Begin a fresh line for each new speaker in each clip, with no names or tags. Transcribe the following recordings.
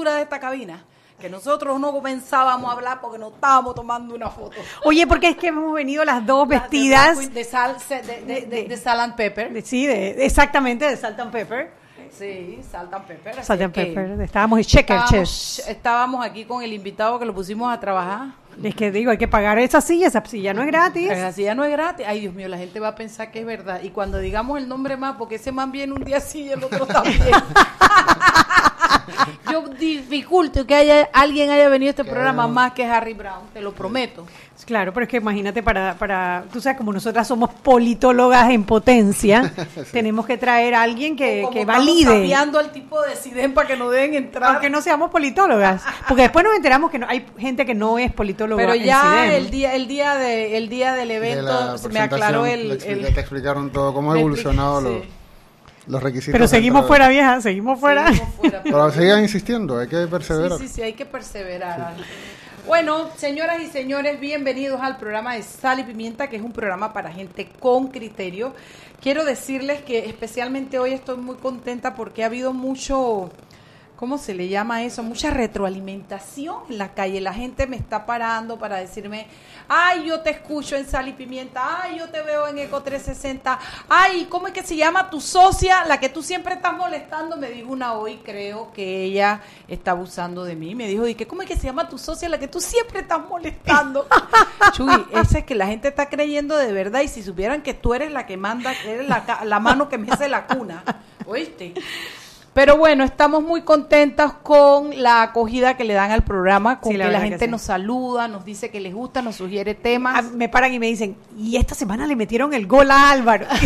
De esta cabina? Que nosotros no comenzábamos a hablar porque nos estábamos tomando una foto.
Oye, porque es que hemos venido las dos vestidas.
De, sal, de, de, de, sal and pepper.
sí, exactamente, de salt and pepper.
Sí, salt and pepper.
Salt and pepper. Estábamos en checker
estábamos, estábamos aquí con el invitado que lo pusimos a trabajar.
Es que digo, hay que pagar esa silla, esa silla no es gratis.
Esa silla no es gratis. Ay, Dios mío, la gente va a pensar que es verdad. Y cuando digamos el nombre más, porque ese man viene un día sí y el otro también. Yo dificulto que haya alguien haya venido a este programa más que Harry Brown, te lo prometo.
Claro, pero es que imagínate para, para tú sabes, como nosotras somos politólogas en potencia, tenemos que traer a alguien que, que valide.
cambiando al tipo de CIDEN para que no deben entrar.
Aunque no seamos politólogas, porque después nos enteramos que no, hay gente que no es politóloga
Pero ya el día el día de el día del evento me aclaró el,
Te explicaron todo cómo ha evolucionado los los requisitos.
Pero seguimos fuera, vieja, seguimos fuera.
pero sigan insistiendo, hay que perseverar.
Sí, sí, sí, hay que perseverar. Bueno, señoras y señores, bienvenidos al programa de Sal y Pimienta, que es un programa para gente con criterio. Quiero decirles que especialmente hoy estoy muy contenta porque ha habido mucho ¿cómo se le llama eso? Mucha retroalimentación en la calle. La gente me está parando para decirme, ay, yo te escucho en Sal y Pimienta, ay, yo te veo en Eco 360, ay, ¿cómo es que se llama tu socia, la que tú siempre estás molestando? Me dijo una hoy, creo que ella está abusando de mí. Me dijo, ¿y qué, cómo es que se llama tu socia, la que tú siempre estás molestando? Chuy, esa es que la gente está creyendo de verdad y si supieran que tú eres la que manda, eres la, la mano que me hace la cuna, ¿oíste? Pero bueno, estamos muy contentas con la acogida que le dan al programa, con que la gente nos saluda, nos dice que les gusta, nos sugiere temas. Ah,
me paran y me dicen, y esta semana le metieron el gol a Álvaro.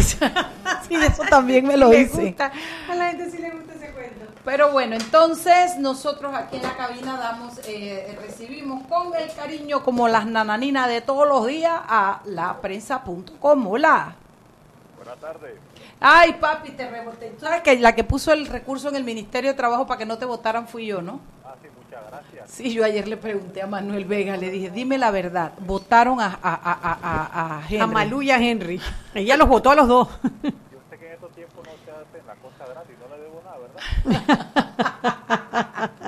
sí, eso también me lo dice.
A la gente sí le gusta ese cuento.
Pero bueno, entonces nosotros aquí en la cabina damos, eh, recibimos con el cariño como las nananinas de todos los días a la prensa.com. Hola.
Buenas tardes.
Ay, papi, te reboté. ¿Sabes que la que puso el recurso en el Ministerio de Trabajo para que no te votaran fui yo, no?
Ah, sí, muchas gracias.
Sí, yo ayer le pregunté a Manuel Vega, le dije, dime la verdad, votaron a, a, a, a, Henry.
A Malú y a Henry. Ella los votó a los dos.
Yo sé que en estos tiempos no se hace la cosa gratis, no le debo nada,
¿verdad?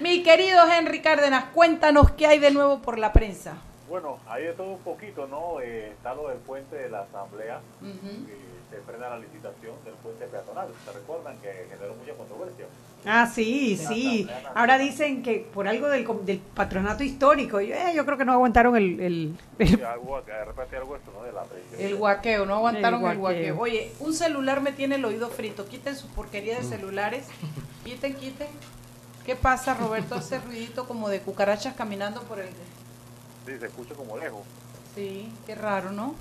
Mi querido Henry Cárdenas, cuéntanos qué hay de nuevo por la prensa.
Bueno, hay de todo un poquito, ¿no? Eh, está lo del puente de la Asamblea se frena la licitación del puente peatonal. ¿Se recuerdan que generó mucha controversia?
Ah, sí, sí. Ahora dicen que por algo del, del patronato histórico, yo, eh, yo creo que no aguantaron el... el,
el... algo, algo esto, ¿no? De la,
el guaqueo, no aguantaron el guaqueo. Oye, un celular me tiene el oído frito. Quiten su porquería de celulares. Quiten, quiten. ¿Qué pasa, Roberto? Hace ruidito como de cucarachas caminando por el...
Sí, se escucha como lejos.
Sí, qué raro, ¿no?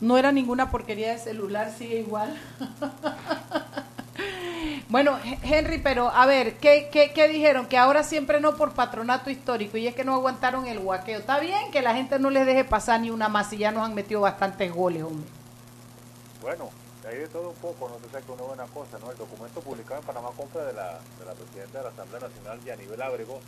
No era ninguna porquería de celular, sigue igual. bueno, Henry, pero a ver, ¿qué, ¿qué, qué, dijeron? Que ahora siempre no por patronato histórico y es que no aguantaron el guaqueo. Está bien que la gente no les deje pasar ni una más y ya nos han metido bastantes goles, hombre.
Bueno, hay de todo un poco, no sé si una buena cosa, ¿no? El documento publicado en Panamá Compra de la, de la presidenta de la Asamblea Nacional, nivel Ábrego,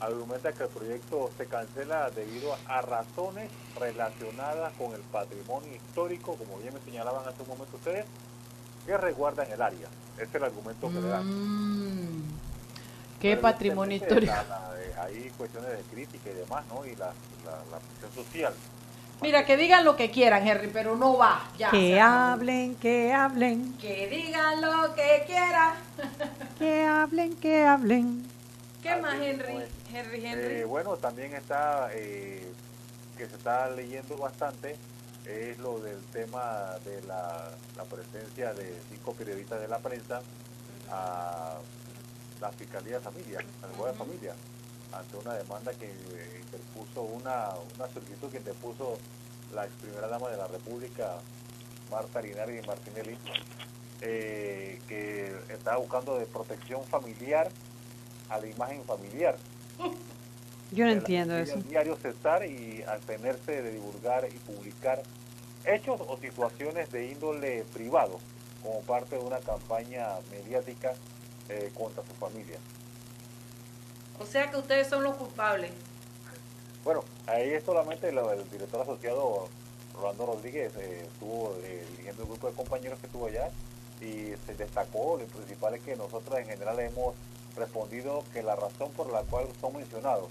argumenta que el proyecto se cancela debido a razones relacionadas con el patrimonio histórico, como bien me señalaban hace un momento ustedes, que resguardan el área. Ese es el argumento que le dan.
Mm. ¿Qué patrimonio histórico?
hay cuestiones de crítica y demás, ¿no? Y la, la, presión social.
Mira, que digan lo que quieran, Henry, pero no va. Ya,
que hablen, que hablen.
Que digan lo que quieran.
que hablen, que hablen.
¿Qué más, Henry? Henry, Henry.
Eh, bueno, también está, eh, que se está leyendo bastante, es lo del tema de la, presencia de cinco periodistas de la prensa a la Fiscalía de Familia, al juez de Familia. Ante una demanda que interpuso una, una solicitud que interpuso la ex primera dama de la República, Marta Linares y Martinelli, eh, que estaba buscando de protección familiar a la imagen familiar.
Yo no entiendo eso.
El diario cesar y abstenerse de divulgar y publicar hechos o situaciones de índole privado como parte de una campaña mediática eh, contra su familia.
O sea que ustedes son los culpables.
Bueno, ahí es solamente el, el director asociado Rolando Rodríguez eh, estuvo eh, dirigiendo el grupo de compañeros que estuvo allá y se destacó, lo principal es que nosotros en general hemos respondido que la razón por la cual son mencionados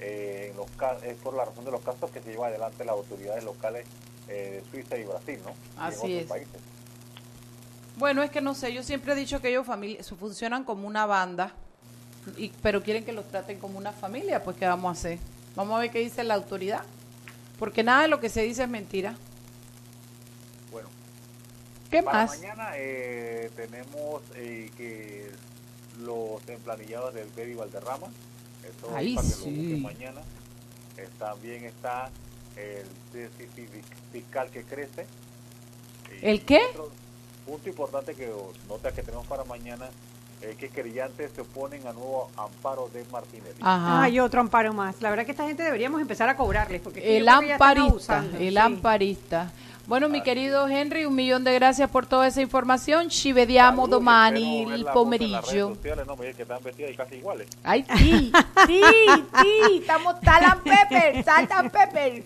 eh, en los es por la razón de los casos que se lleva adelante las autoridades locales eh, de Suiza y Brasil, ¿no?
Así
y en
es.
países.
Bueno, es que no sé, yo siempre he dicho que ellos funcionan como una banda, y, pero quieren que los traten como una familia, pues ¿qué vamos a hacer? Vamos a ver qué dice la autoridad, porque nada de lo que se dice es mentira.
Bueno,
¿Qué
para
más?
mañana eh, tenemos eh, que los emplanillados del Baby Valderrama, eso
Ay,
para que
sí.
lo mañana. Eh, también está el déficit fiscal que crece.
¿El qué?
otro punto importante que nota que tenemos para mañana es que querellantes se oponen a nuevo amparo de Martinelli.
Ajá.
Hay otro amparo más. La verdad que esta gente deberíamos empezar a cobrarles. Porque es
El amparista,
abusando,
el
sí.
amparista. Bueno, mi querido Henry, un millón de gracias por toda esa información. Ci vediamo domani il pomeriggio.
sociales, no me que están vestidas y casi iguales.
Ay, sí, sí, sí, estamos talan pepper, saltan pepper.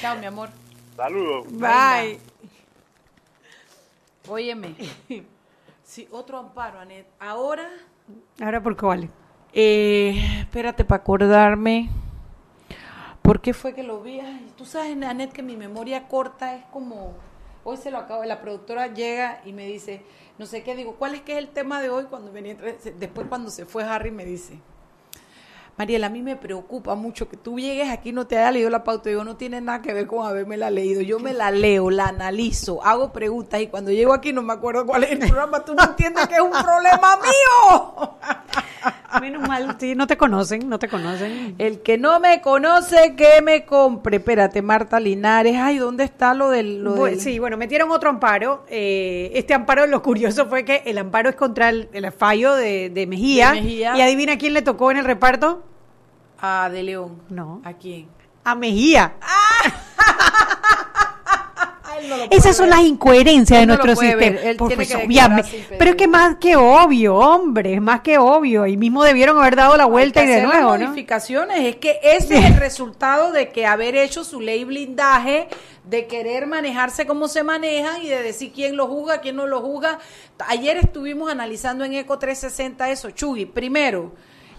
Chao, mi amor.
Saludos.
Bye.
Óyeme. Sí, otro amparo, Anet. Ahora,
Ahora, ¿por cuál?
eh, espérate para acordarme. ¿Por qué fue que lo vi? Ay, tú sabes, Anet, que mi memoria corta es como... Hoy se lo acabo, la productora llega y me dice, no sé qué, digo, ¿cuál es que es el tema de hoy? Cuando venía, después cuando se fue Harry me dice, Mariela, a mí me preocupa mucho que tú llegues aquí y no te haya leído la pauta. Digo, no tiene nada que ver con haberme la leído. Yo me la leo, la analizo, hago preguntas y cuando llego aquí no me acuerdo cuál es el programa. Tú no entiendes que es un problema mío.
Menos mal, sí, no te conocen, no te conocen.
El que no me conoce, que me compre. Espérate, Marta Linares. Ay, ¿dónde está lo del...? Lo
Bu-
del-
Sí, bueno, metieron otro amparo. Eh, este amparo, lo curioso fue que el amparo es contra el, el fallo de, de Mejía.
De Mejía.
¿Y adivina quién le tocó en el reparto?
Ah, de León.
No.
¿A quién?
A Mejía.
Él no
Esas son
ver.
las incoherencias de
Él
nuestro sistema. Pero es que más que obvio, hombre, es más que obvio. Y mismo debieron haber dado la vuelta y de nuevo,
modificaciones. Es que ese es el resultado de que haber hecho su ley blindaje, de querer manejarse como se manejan y de decir quién lo juzga, quién no lo juzga. Ayer estuvimos analizando en Eco 360 eso. Chugui, primero,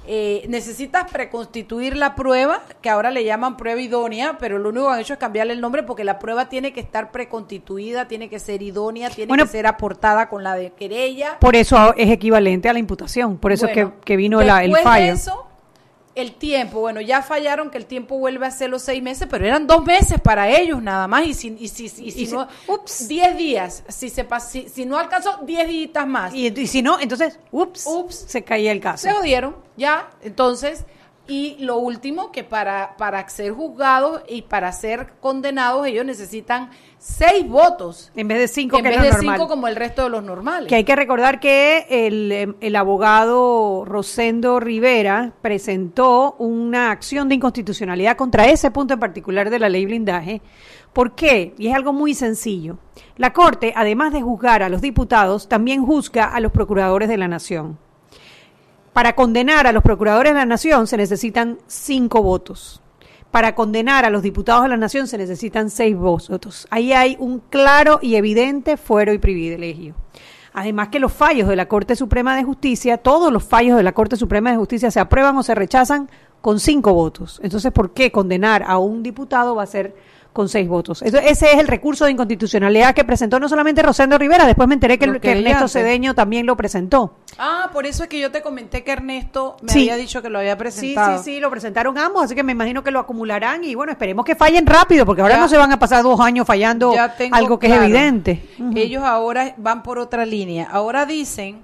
eh, necesitas preconstituir la prueba, que ahora le llaman prueba idónea, pero lo único que han hecho es cambiarle el nombre porque la prueba tiene que estar preconstituida, tiene que ser idónea, tiene
Bueno,
que ser aportada con la de querella.
Por eso es equivalente a la imputación. Por eso
Bueno,
es que, que vino la- el
de
fallo.
eso, el tiempo, bueno, ya fallaron que el tiempo vuelve a ser los seis meses, pero eran dos meses para ellos nada más. Y si, y si, y si
Y si-
no,
ups.
diez días. Si, se pas- si, si no alcanzó, diez días más.
Y, y si no, entonces, ups,
Ups.
se caía el caso.
se jodieron, ya. Entonces, y lo último, que para, para ser juzgados y para ser condenados, ellos necesitan seis votos.
En vez de cinco,
en
que
vez de
normal.
cinco como el resto de los normales.
Que hay que recordar que el, eh, el abogado Rosendo Rivera presentó una acción de inconstitucionalidad contra ese punto en particular de la ley blindaje. ¿Por qué? Y es algo muy sencillo. La Corte, además de juzgar a los diputados, también juzga a los procuradores de la Nación. Para condenar a los procuradores de la Nación se necesitan cinco votos. Para condenar a los diputados de la Nación se necesitan seis votos. Ahí hay un claro y evidente fuero y privilegio. Además que los fallos de la Corte Suprema de Justicia, todos los fallos de la Corte Suprema de Justicia se aprueban o se rechazan con cinco votos. Entonces, ¿por qué condenar a un diputado va a ser con seis votos? Eso- ese es el recurso de inconstitucionalidad que presentó no solamente Rosendo Rivera, después me enteré que,
Los
que Ernesto. Cedeño también lo presentó.
Ah, por eso es que yo te comenté que Ernesto me
Sí.
había dicho que lo había
Sí,
presentado.
sí, sí, lo presentaron ambos, así que me imagino que lo acumularán y bueno, esperemos que fallen rápido, porque ahora
Ya.
no se van a pasar dos años fallando algo que
claro.
es evidente.
Ellos ahora van por otra línea. Ahora dicen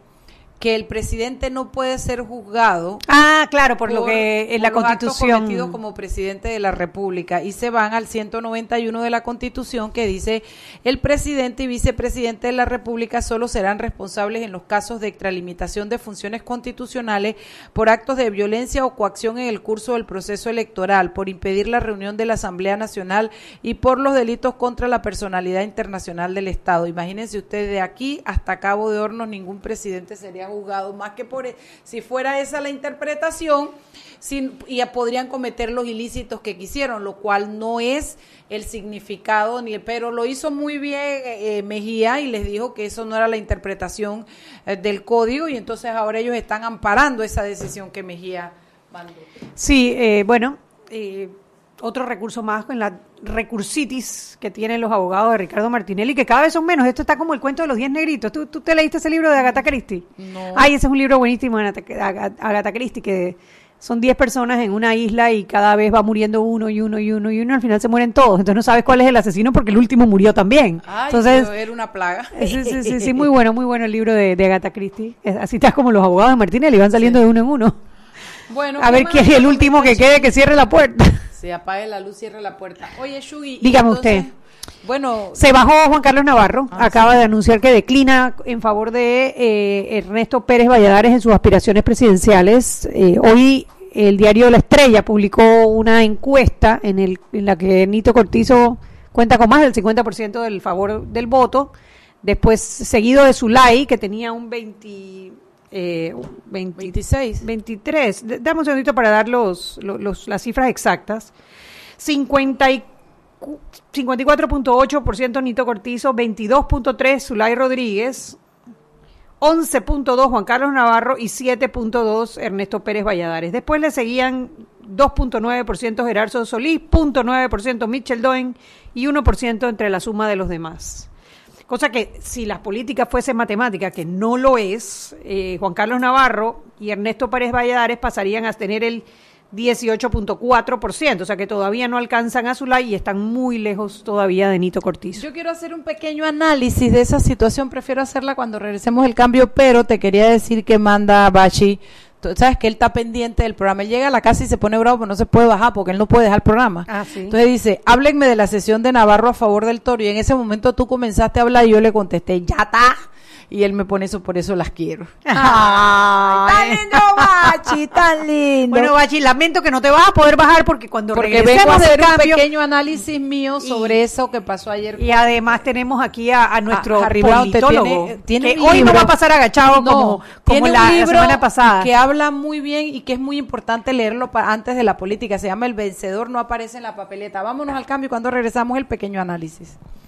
que el presidente no puede ser juzgado.
Ah, claro, por, lo que en la
por
Constitución.
cometidos como presidente de la República y se van al 191 de la Constitución que dice el presidente y vicepresidente de la República solo serán responsables en los casos de extralimitación de funciones constitucionales por actos de violencia o coacción en el curso del proceso electoral, por impedir la reunión de la Asamblea Nacional y por los delitos contra la personalidad internacional del Estado. Imagínense ustedes de aquí hasta Cabo de Hornos ningún presidente sería juzgado más que por e- si fuera esa la interpretación sin, y podrían cometer los ilícitos que quisieron, lo cual no es el significado ni pero lo hizo muy bien eh, eh, Mejía y les dijo que eso no era la interpretación eh, del código y entonces ahora ellos están amparando esa decisión que Mejía mandó.
Sí, eh, bueno, eh, otro recurso más en la recursitis que tienen los abogados de Ricardo Martinelli, que cada vez son menos. Esto está como el cuento de los diez negritos. ¿Tú, tú te leíste ese libro de Agatha Christie?
No.
Ay, ese es un libro buenísimo de Agatha- Christie, que son diez personas en una isla y cada vez va muriendo uno y uno y uno y uno. Al final se mueren todos. Entonces no sabes cuál es el asesino porque el último murió también.
Ay,
Entonces,
era una plaga.
Sí, sí, sí, sí, muy bueno, muy bueno el libro de, de Agatha Christie. Así estás como los abogados de Martinelli, van saliendo de uno en uno.
Bueno,
A
¿qué
ver quién es el último que quede que cierre la puerta.
Se apague la luz, cierre la puerta. Oye, Shugi.
Dígame
entonces,
usted.
Bueno,
Se bajó Juan Carlos Navarro,
Ah,
acaba de anunciar que declina en favor de eh, Ernesto Pérez Valladares en sus aspiraciones presidenciales. Eh, hoy el diario La Estrella publicó una encuesta en, el, en la que Nito Cortizo cuenta con más del 50% del favor del voto, después seguido de Zulay, que tenía un 20... Eh, un 20
26.
23. D- Dame un segundito para dar los, los- los- las cifras exactas. 50 y cu- 54.8% Nito Cortizo, 22.3 Zulay Rodríguez, 11.2 Juan Carlos Navarro y 7.2 Ernesto Pérez Valladares. Después le seguían 2.9% Gerardo Solís, 0.9% Michel Doen y 1% entre la suma de los demás. Cosa que si las políticas fuesen matemáticas, que no lo es, eh, Juan Carlos Navarro y Ernesto Pérez Valladares pasarían a tener el 18.4%, o sea que todavía no alcanzan a Zulay y están muy lejos todavía de Nito Cortizo.
Yo quiero hacer un pequeño análisis de esa situación, prefiero hacerla cuando regresemos el cambio, pero te quería decir que manda Bachi, sabes que él está pendiente del programa, él llega a la casa y se pone bravo, pero no se puede bajar porque él no puede dejar el programa.
Ah, sí.
Entonces dice, háblenme de la sesión de Navarro a favor del Toro, y en ese momento tú comenzaste a hablar y yo le contesté, ya está. Y él me pone eso, por eso las quiero.
Ay.
tan lindo, Bachi, tan lindo.
Bueno, Bachi, lamento que no te vas a poder bajar porque cuando
porque
regresemos
vengo a hacer un
cambio
pequeño análisis mío
Y-
sobre eso que pasó ayer.
y además tenemos aquí a, a nuestro
te
politólogo,
tiene- tiene
que
un
hoy no va a pasar agachado
No,
como, como la,
un
semana pasada.
que habla muy bien y que es muy importante leerlo antes de la política. Se llama El vencedor no aparece en la papeleta. Vámonos al cambio y cuando regresamos el pequeño análisis.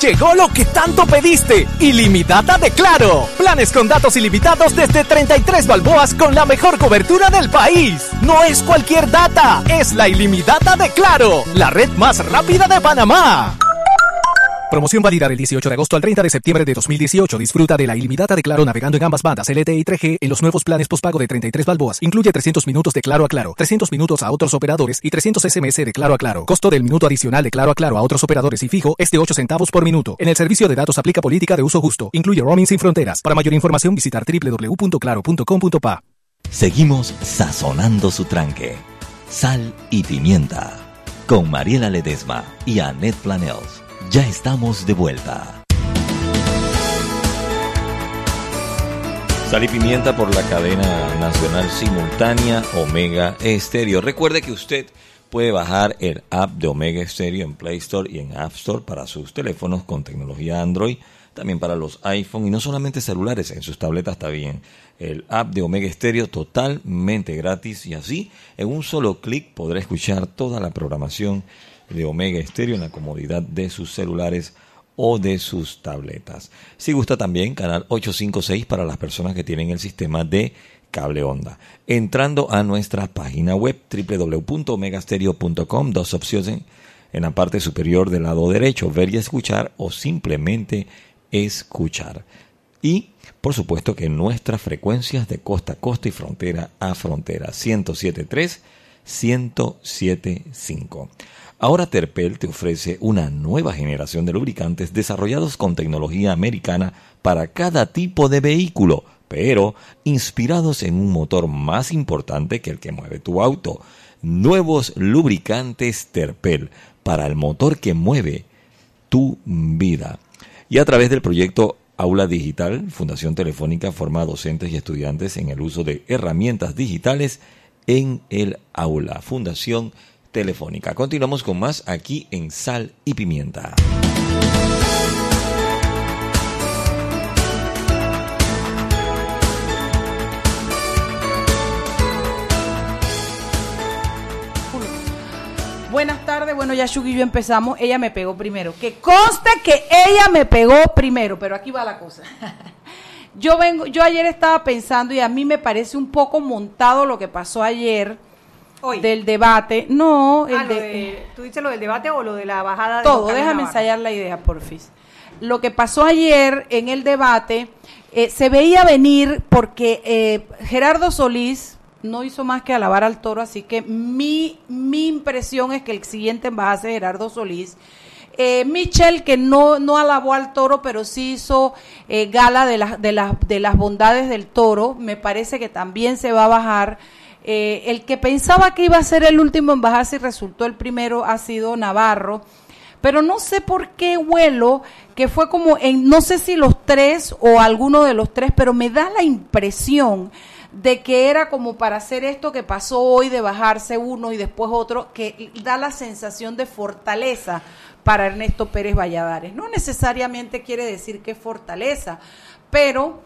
Llegó lo que tanto pediste, ilimitada de Claro. Planes con datos ilimitados desde 33 balboas con la mejor cobertura del país. No es cualquier data, es la ilimitada de Claro, la red más rápida de Panamá. Promoción válida del 18 de agosto al 30 de septiembre de 2018. Disfruta de la ilimitada de Claro navegando en ambas bandas LTE y 3G en los nuevos planes postpago de 33 balboas. Incluye 300 minutos de Claro a Claro, 300 minutos a otros operadores y 300 SMS de Claro a Claro. Costo del minuto adicional de Claro a Claro a otros operadores y fijo es de 8 centavos por minuto. En el servicio de datos aplica política de uso justo. Incluye roaming sin fronteras. Para mayor información visitar www.claro.com.pa.
Seguimos sazonando su tranque. Sal y pimienta. Con Mariela Ledesma y Annette Planels. Ya estamos de vuelta. Sal y pimienta por la cadena nacional simultánea Omega Estéreo. Recuerde que usted puede bajar el app de Omega Estéreo en Play Store y en App Store para sus teléfonos con tecnología Android, también para los iPhone y no solamente celulares, en sus tabletas está bien. El app de Omega Estéreo totalmente gratis y así en un solo clic podrá escuchar toda la programación de Omega Estéreo en la comodidad de sus celulares o de sus tabletas. Si gusta también, canal 856 para las personas que tienen el sistema de cable onda. Entrando a nuestra página web www.megastereo.com, dos opciones en la parte superior del lado derecho, ver y escuchar o simplemente escuchar. Y por supuesto que nuestras frecuencias de costa a costa y frontera a frontera 1073 1075. Ahora Terpel te ofrece una nueva generación de lubricantes desarrollados con tecnología americana para cada tipo de vehículo, pero inspirados en un motor más importante que el que mueve tu auto. Nuevos lubricantes Terpel para el motor que mueve tu vida. Y a través del proyecto Aula Digital, Fundación Telefónica forma docentes y estudiantes en el uso de herramientas digitales en el aula. Fundación telefónica. Continuamos con más aquí en Sal y Pimienta.
Buenas tardes, bueno, ya Shugi y yo empezamos, ella me pegó primero. Que conste que ella me pegó primero, pero aquí va la cosa. Yo vengo, yo ayer estaba pensando y a mí me parece un poco montado lo que pasó ayer del debate. No,
el ah, de, ¿tú dices lo del debate o lo de la bajada de
Todo, déjame ensayar la idea, porfis. Lo que pasó ayer en el debate eh, se veía venir porque eh, Gerardo Solís no hizo más que alabar al toro, así que mi, mi impresión es que el siguiente embajador es Gerardo Solís. Eh, Michel, que no, no alabó al toro, pero sí hizo eh, gala de, de, de las bondades del toro, me parece que también se va a bajar. Eh, el que pensaba que iba a ser el último en bajarse y resultó el primero ha sido Navarro. Pero no sé por qué vuelo, que fue como en, no sé si los tres o alguno de los tres, pero me da la impresión de que era como para hacer esto que pasó hoy, de bajarse uno y después otro, que da la sensación de fortaleza para Ernesto Pérez Valladares. No necesariamente quiere decir que fortaleza, pero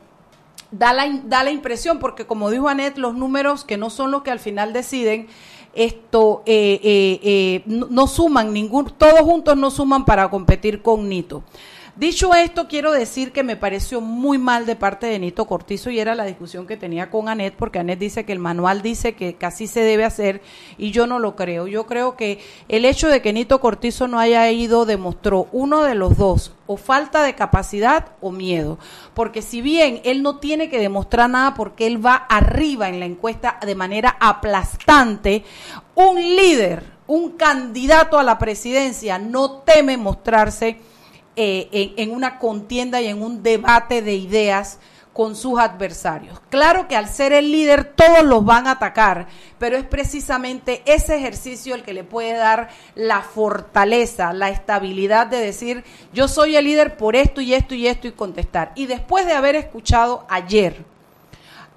da la, da la impresión, porque como dijo Anet, los números que no son los que al final deciden, esto eh, eh, eh, no, suman ningún, todos juntos no suman para competir con Nito. Dicho esto, quiero decir que me pareció muy mal de parte de Nito Cortizo y era la discusión que tenía con Anet, porque Anet dice que el manual dice que casi se debe hacer y yo no lo creo. Yo creo que el hecho de que Nito Cortizo no haya ido demostró uno de los dos, o falta de capacidad o miedo. Porque si bien él no tiene que demostrar nada porque él va arriba en la encuesta de manera aplastante, un líder, un candidato a la presidencia no teme mostrarse eh, en, una contienda y en un debate de ideas con sus adversarios. Claro que al ser el líder todos los van a atacar, pero es precisamente ese ejercicio el que le puede dar la fortaleza, la estabilidad de decir yo soy el líder por esto y esto y esto y contestar. Y después de haber escuchado ayer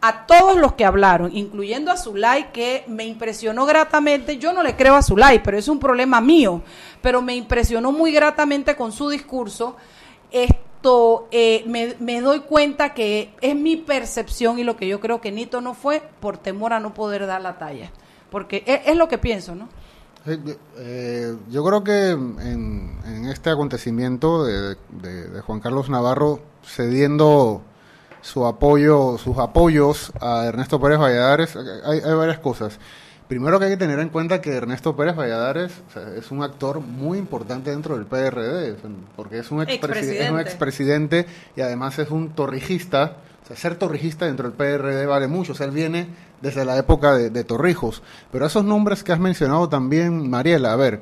a todos los que hablaron, incluyendo a Zulay, que me impresionó gratamente. Yo no le creo a Zulay, pero es un problema mío. Pero me impresionó muy gratamente con su discurso. Esto eh, me, doy cuenta que es mi percepción y lo que yo creo que Nito no fue por temor a no poder dar la talla. Porque es, lo que pienso, ¿no?
Eh, yo creo que en, este acontecimiento de Juan Carlos Navarro cediendo su apoyo, sus apoyos a Ernesto Pérez Valladares, hay, varias cosas. Primero que hay que tener en cuenta que Ernesto Pérez Valladares es un actor muy importante dentro del PRD, porque es un, expresidente. es un expresidente y además es un torrijista. O sea, ser torrijista dentro del PRD vale mucho. O sea, él viene desde la época de, Torrijos. Pero esos nombres que has mencionado también, Mariela, a ver,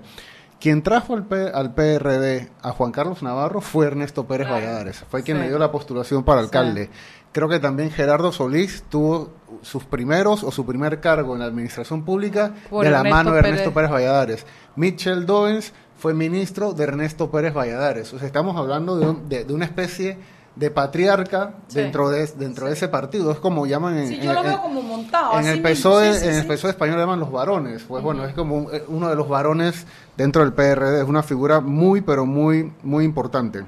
quien trajo al, al, PRD a Juan Carlos Navarro fue Ernesto Pérez Valladares, fue quien le dio la postulación para alcalde. Creo que también Gerardo Solís tuvo sus primeros o su primer cargo en la administración pública de la mano de Ernesto Pérez Valladares. Mitchell Doens fue ministro de Ernesto Pérez Valladares. O sea, estamos hablando de, de, una especie de patriarca
Sí.
dentro de dentro de ese partido. Es como llaman en,
Sí, yo lo
en-
veo como montado.
en el. PSOE, en el. PSOE español llaman los varones. Pues bueno, es como un- eh, uno de los varones dentro del PRD. Es una figura muy, pero muy, muy importante.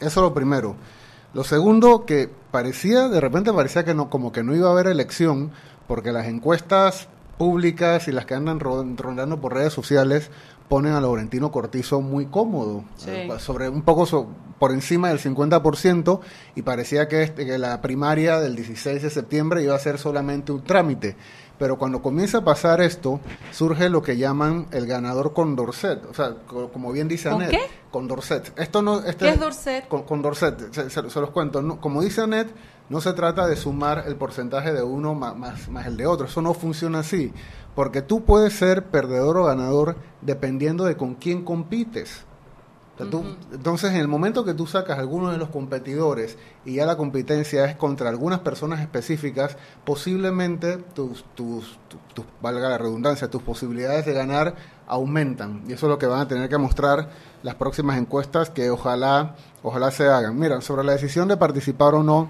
Eso es lo primero. Lo segundo, que parecía, de repente parecía que no, como que no iba a haber elección, porque las encuestas públicas y las que andan ro- rondando por redes sociales ponen a Laurentino Cortizo muy cómodo,
Sí.
eh, sobre un poco so- por encima del 50% y parecía que, este- que la primaria del 16 de septiembre iba a ser solamente un trámite. Pero cuando comienza a pasar esto, surge lo que llaman el ganador con Dorset. O sea, co- como bien dice
¿Con
Anet,
qué?
con Dorset. Esto no, este-
¿Qué es Dorset?
Con, con Dorset, se, se- se los cuento. No- como dice Anet, no se trata de sumar el porcentaje de uno más, más, el de otro. Eso no funciona así. Porque tú puedes ser perdedor o ganador dependiendo de con quién compites. O sea, tú- entonces, en el momento que tú sacas a alguno de los competidores y ya la competencia es contra algunas personas específicas, posiblemente tus, tus, tus, tus- valga la redundancia, tus posibilidades de ganar aumentan. Y eso es lo que van a tener que mostrar las próximas encuestas que ojalá, ojalá se hagan. Mira, sobre la decisión de participar o no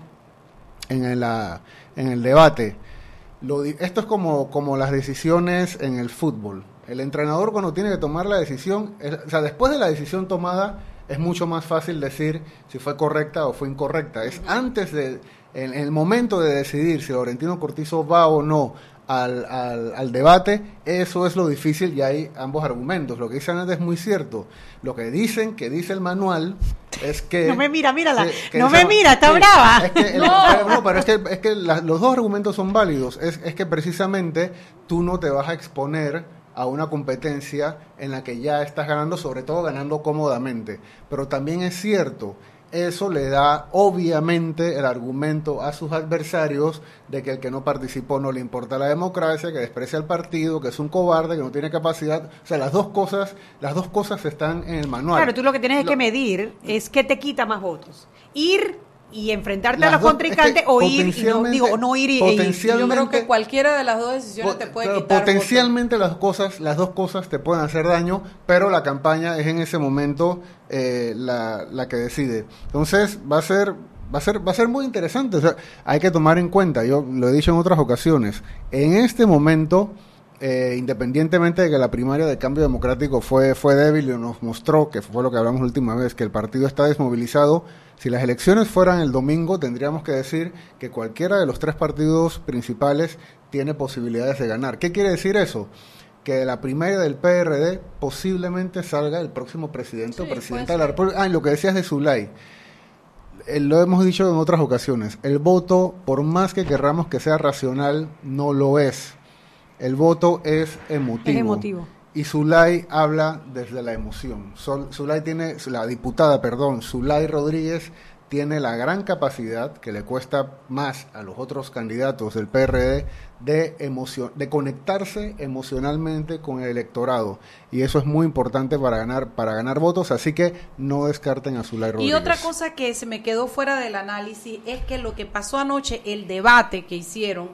en el, ah, en el debate. Lo esto es como, como las decisiones en el fútbol. El entrenador cuando tiene que tomar la decisión, es- o sea, después de la decisión tomada, es mucho más fácil decir si fue correcta o fue incorrecta. Es antes de, en, en el momento de decidir si Laurentino Cortizo va o no al, al, al debate, eso es lo difícil y hay ambos argumentos. Lo que dice Ana es muy cierto. Lo que dicen, que dice el manual, es que...
No me mira, mírala.
que- que
No me mira, está
sí,
brava.
es que el-
No.
no, pero es que, es que la- los dos argumentos son válidos. Es, es que precisamente tú no te vas a exponer a una competencia en la que ya estás ganando, sobre todo ganando cómodamente. Pero también es cierto, eso le da obviamente el argumento a sus adversarios de que el que no participó no le importa la democracia, que desprecia al partido, que es un cobarde, que no tiene capacidad. O sea, las dos cosas, las dos cosas están en el manual.
Claro, tú lo que tienes
Lo-
que medir es qué te quita más votos. Ir y enfrentarte
Las
a los contrincantes
es que
o ir y no, digo, o no ir y,
Yo creo que cualquiera de las dos decisiones te puede
Pero
quitar
potencialmente las cosas las dos cosas te pueden hacer daño pero la campaña es en ese momento eh, la, la que decide. Entonces va a ser va a ser va a ser muy interesante o sea, hay que tomar en cuenta yo lo he dicho en otras ocasiones en este momento eh, independientemente de que la primaria de cambio democrático fue fue débil y nos mostró que fue lo que hablamos la última vez que el partido está desmovilizado si las elecciones fueran el domingo tendríamos que decir que cualquiera de los tres partidos principales tiene posibilidades de ganar qué quiere decir eso que de la primaria del PRD posiblemente salga el próximo presidente o presidenta de la. República. Ah, y lo que decías de Zulay. Eh, lo hemos dicho en otras ocasiones. El voto, por más que querramos que sea racional, no lo es. El voto es emotivo.
Es emotivo.
Y Zulay habla desde la emoción. Sol- Zulay tiene, la diputada, perdón, Zulay Rodríguez tiene la gran capacidad, que le cuesta más a los otros candidatos del PRD, de, emocio- de conectarse emocionalmente con el electorado. Y eso es muy importante para ganar, para ganar votos, así que no descarten a Zulay Rodríguez.
Y otra cosa que se me quedó fuera del análisis es que lo que pasó anoche, el debate que hicieron,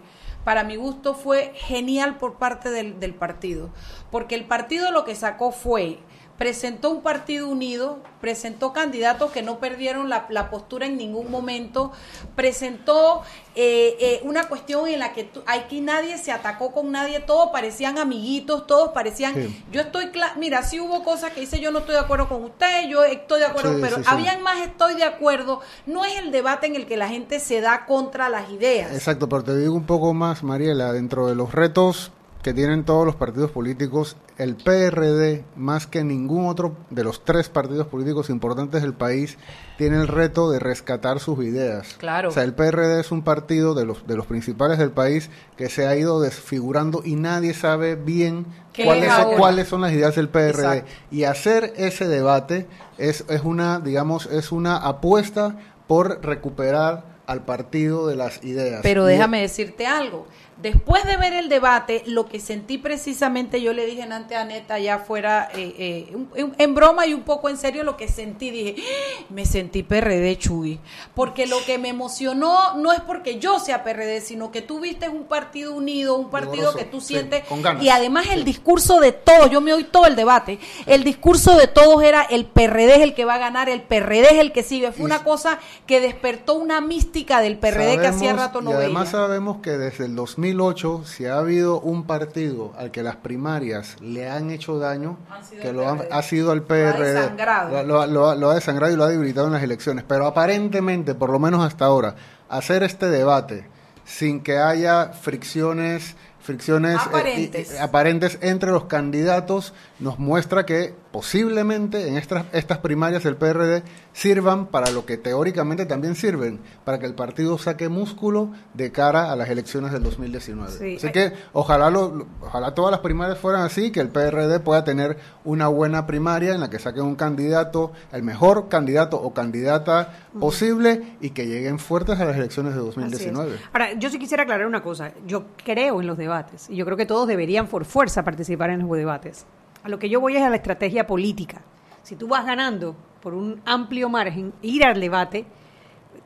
para mi gusto fue genial por parte del, del partido, porque el partido lo que sacó fue presentó un partido unido, presentó candidatos que no perdieron la, la postura en ningún momento, presentó eh, eh, una cuestión en la que aquí nadie se atacó con nadie, todos parecían amiguitos, todos parecían,
Sí.
yo estoy, mira, sí hubo cosas que dice yo no estoy de acuerdo con usted, yo estoy de acuerdo,
Sí,
pero
sí.
habían más estoy de acuerdo, no es el debate en el que la gente se da contra las ideas.
Exacto, pero te digo un poco más, Mariela, dentro de los retos que tienen todos los partidos políticos, el PRD, más que ningún otro de los tres partidos políticos importantes del país, tiene el reto de rescatar sus ideas.
Claro.
O sea, el PRD es un partido de los, de los principales del país que se ha ido desfigurando y nadie sabe bien
¿Qué
cuáles, cuáles son las ideas del PRD.
Exacto.
Y hacer ese debate es, es una, digamos, es una apuesta por recuperar al partido de las ideas.
Pero déjame decirte algo. Después de ver el debate, lo que sentí precisamente, yo le dije antes a Neta allá afuera, eh, eh, en broma y un poco en serio, lo que sentí, dije, ¡Ah! me sentí PRD, Chuy. Porque lo que me emocionó no es porque yo sea PRD, sino que tú viste un partido unido, un partido que tú sientes. y además el discurso de todos, yo me oí todo el debate, el discurso de todos era el PRD es el que va a ganar, el PRD es el que sigue. Fue una cosa que despertó una mística del PRD que hacía rato no
y
veía.
Además sabemos que desde el 2000 2008, si ha habido un partido al que las primarias le han hecho daño, que lo ha sido el PRD. Lo ha, lo, ha desangrado y lo ha debilitado en las elecciones. Pero aparentemente, por lo menos hasta ahora, hacer este debate sin que haya fricciones fricciones eh, aparentes. entre los candidatos nos muestra que posiblemente en estas, estas primarias del PRD sirvan para lo que teóricamente también sirven, para que el partido saque músculo de cara a las elecciones del 2019. Así que ojalá, lo, ojalá todas las primarias fueran así, que el PRD pueda tener una buena primaria en la que saquen un candidato, el mejor candidato o candidata posible y que lleguen fuertes a las elecciones de 2019.
Ahora, yo sí quisiera aclarar una cosa. Yo creo en los debates y yo creo que todos deberían por fuerza participar en los debates. A lo que yo voy es a la estrategia política. Si tú vas ganando por un amplio margen, ir al debate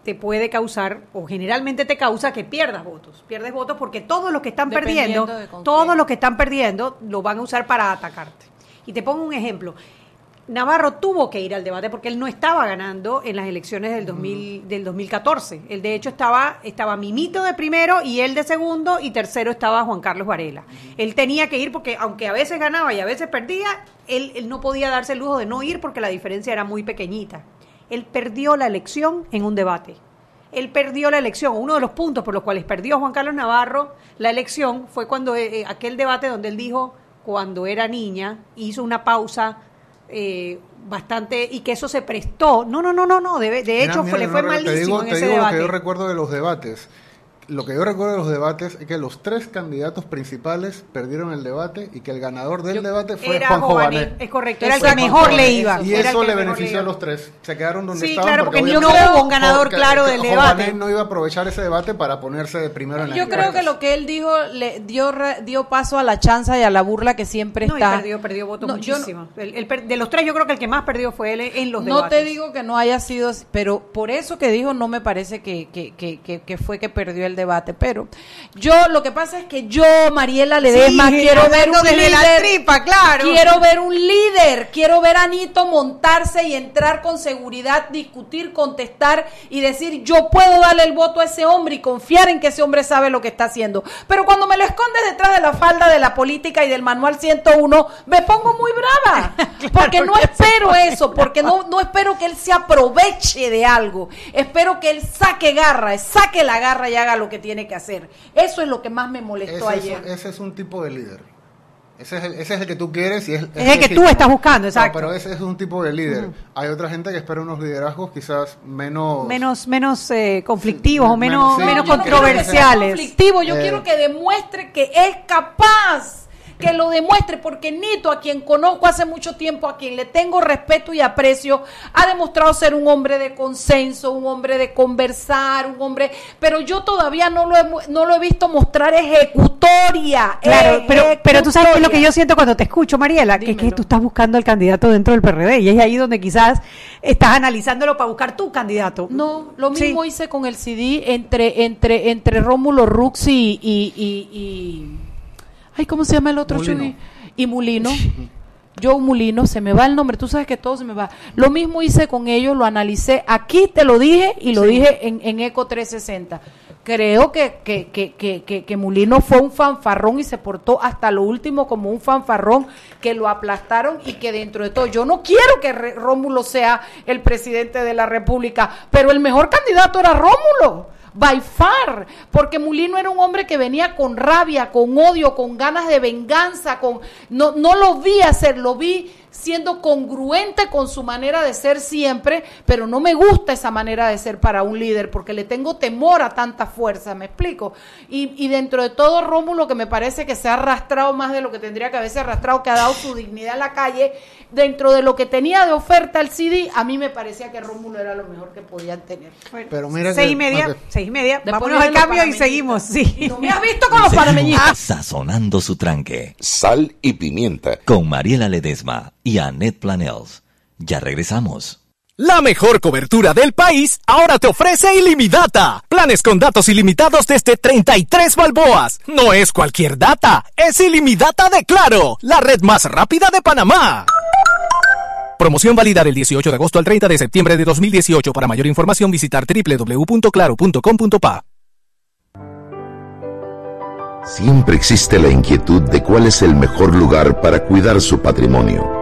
te puede causar, o generalmente te causa que pierdas votos. Pierdes votos porque todos los que están perdiendo, todos los que están perdiendo lo van a usar para atacarte. Y te pongo un ejemplo. Navarro tuvo que ir al debate porque él no estaba ganando en las elecciones del, 2000, del 2014. Él, de hecho, estaba, estaba Mimito de primero y él de segundo y tercero estaba Juan Carlos Varela. Él tenía que ir porque, aunque a veces ganaba y a veces perdía, él, él no podía darse el lujo de no ir porque la diferencia era muy pequeñita. Él perdió la elección en un debate. Él perdió la elección. Uno de los puntos por los cuales perdió Juan Carlos Navarro la elección fue cuando eh, eh, aquel debate donde él dijo, cuando era niña, hizo una pausa eh, bastante y que eso se prestó. No, no, no, no, no. De, de hecho, fue, le fue malísimo en ese debate.
Lo que yo recuerdo de los debates lo que yo recuerdo de los debates es que los tres candidatos principales perdieron el debate y que el ganador del debate fue Juan Jované.
Es correcto, era el que mejor le iba.
Y eso le benefició a los tres. Se quedaron donde
sí,
estaban.
claro, porque, no hubo un ganador claro del debate.
no iba a aprovechar ese debate para ponerse de primero en la
Yo creo que lo que él dijo le dio dio paso a la chanza y a la burla que siempre está.
No, perdió, perdió votos muchísimo. de los tres yo creo que el que más perdió fue él en los debates.
No te digo que no haya sido, pero por eso que dijo no me parece que, que, que, que fue que perdió el debate, pero yo, lo que pasa es que yo, Mariela Ledesma, quiero ver un líder.
claro.
Quiero ver un líder. Quiero ver a Anito montarse y entrar con seguridad, discutir, contestar y decir, yo puedo darle el voto a ese hombre y confiar en que ese hombre sabe lo que está haciendo. Pero cuando me lo esconde detrás de la falda de la política y del manual 101, me pongo muy brava. porque no espero eso, porque no, no espero que él se aproveche de algo. Espero que él saque garra, saque la garra y haga lo que tiene que hacer. Eso es lo que más me molestó ayer.
ese es un tipo de líder. Ese es, el, ese es el que tú quieres y es,
el que tú estás buscando, exacto.
pero ese es un tipo de líder. Hay otra gente que espera unos liderazgos quizás menos...
Menos, menos eh, conflictivos o menos, menos controversiales.
conflictivo, yo eh. quiero que demuestre que es capaz que lo demuestre, porque Nito, a quien conozco hace mucho tiempo, a quien le tengo respeto y aprecio, ha demostrado ser un hombre de consenso, un hombre de conversar, un hombre, pero yo todavía no lo he, no lo he visto mostrar ejecutoria.
Claro, pero, pero tú sabes lo que yo siento cuando te escucho, Mariela, que es que tú estás buscando al candidato dentro del PRD y es ahí donde quizás estás analizándolo para buscar tu candidato.
No, lo mismo hice con el CD entre, entre, entre Rómulo Ruxi y Ay, ¿cómo se llama el otro Mulino. Y Mulino. Yo Mulino, se me va el nombre, tú sabes que todo se me va. Lo mismo hice con ellos, lo analicé. Aquí te lo dije y lo dije en, en Eco 360. Creo que, que, que, que, Mulino fue un fanfarrón y se portó hasta lo último como un fanfarrón, que lo aplastaron y que dentro de todo, yo no quiero que Rómulo sea el presidente de la República, pero el mejor candidato era Rómulo by far, porque Mulino era un hombre que venía con rabia, con odio, con ganas de venganza, con no, no lo vi hacer, lo vi siendo congruente con su manera de ser siempre, pero no me gusta esa manera de ser para un líder porque le tengo temor a tanta fuerza, me explico. Y, y dentro de todo, Rómulo, que me parece que se ha arrastrado más de lo que tendría que haberse arrastrado, que ha dado su dignidad a la calle, dentro de lo que tenía de oferta el CD, a mí me parecía que Rómulo era lo mejor que podían tener.
Pero mira
seis
que-
y media, seis y media.
Después
Vámonos al cambio y seguimos, sí.
¿No me has visto con los
Seguimos
panameñistas?
Sazonando su tranque.
Sal y pimienta.
Con Mariela Ledesma y Annette Planels. Ya regresamos.
La mejor cobertura del país ahora te ofrece Illimidata. Planes con datos ilimitados desde 33 balboas. No es cualquier data, es Illimidata de Claro, la red más rápida de Panamá. Promoción válida del 18 de agosto al 30 de septiembre de 2018. Para mayor información visitar www.claro.com.pa.
Siempre existe la inquietud de cuál es el mejor lugar para cuidar su patrimonio.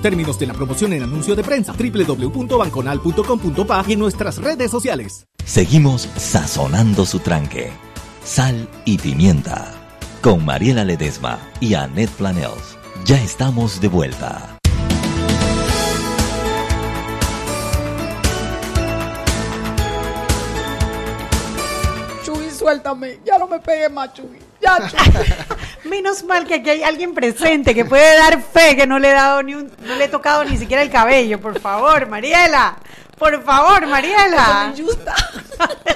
términos de la promoción en anuncio de prensa www.banconal.com.pa y en nuestras redes sociales.
Seguimos sazonando su tranque. Sal y pimienta. Con Mariela Ledesma y Annette Planels. Ya estamos de vuelta.
Chuy, suéltame. Ya no me pegue más, Chuy.
Menos mal que aquí hay alguien presente que puede dar fe que no le he dado ni un, no le he tocado ni siquiera el cabello, por favor, Mariela. Por favor, Mariela.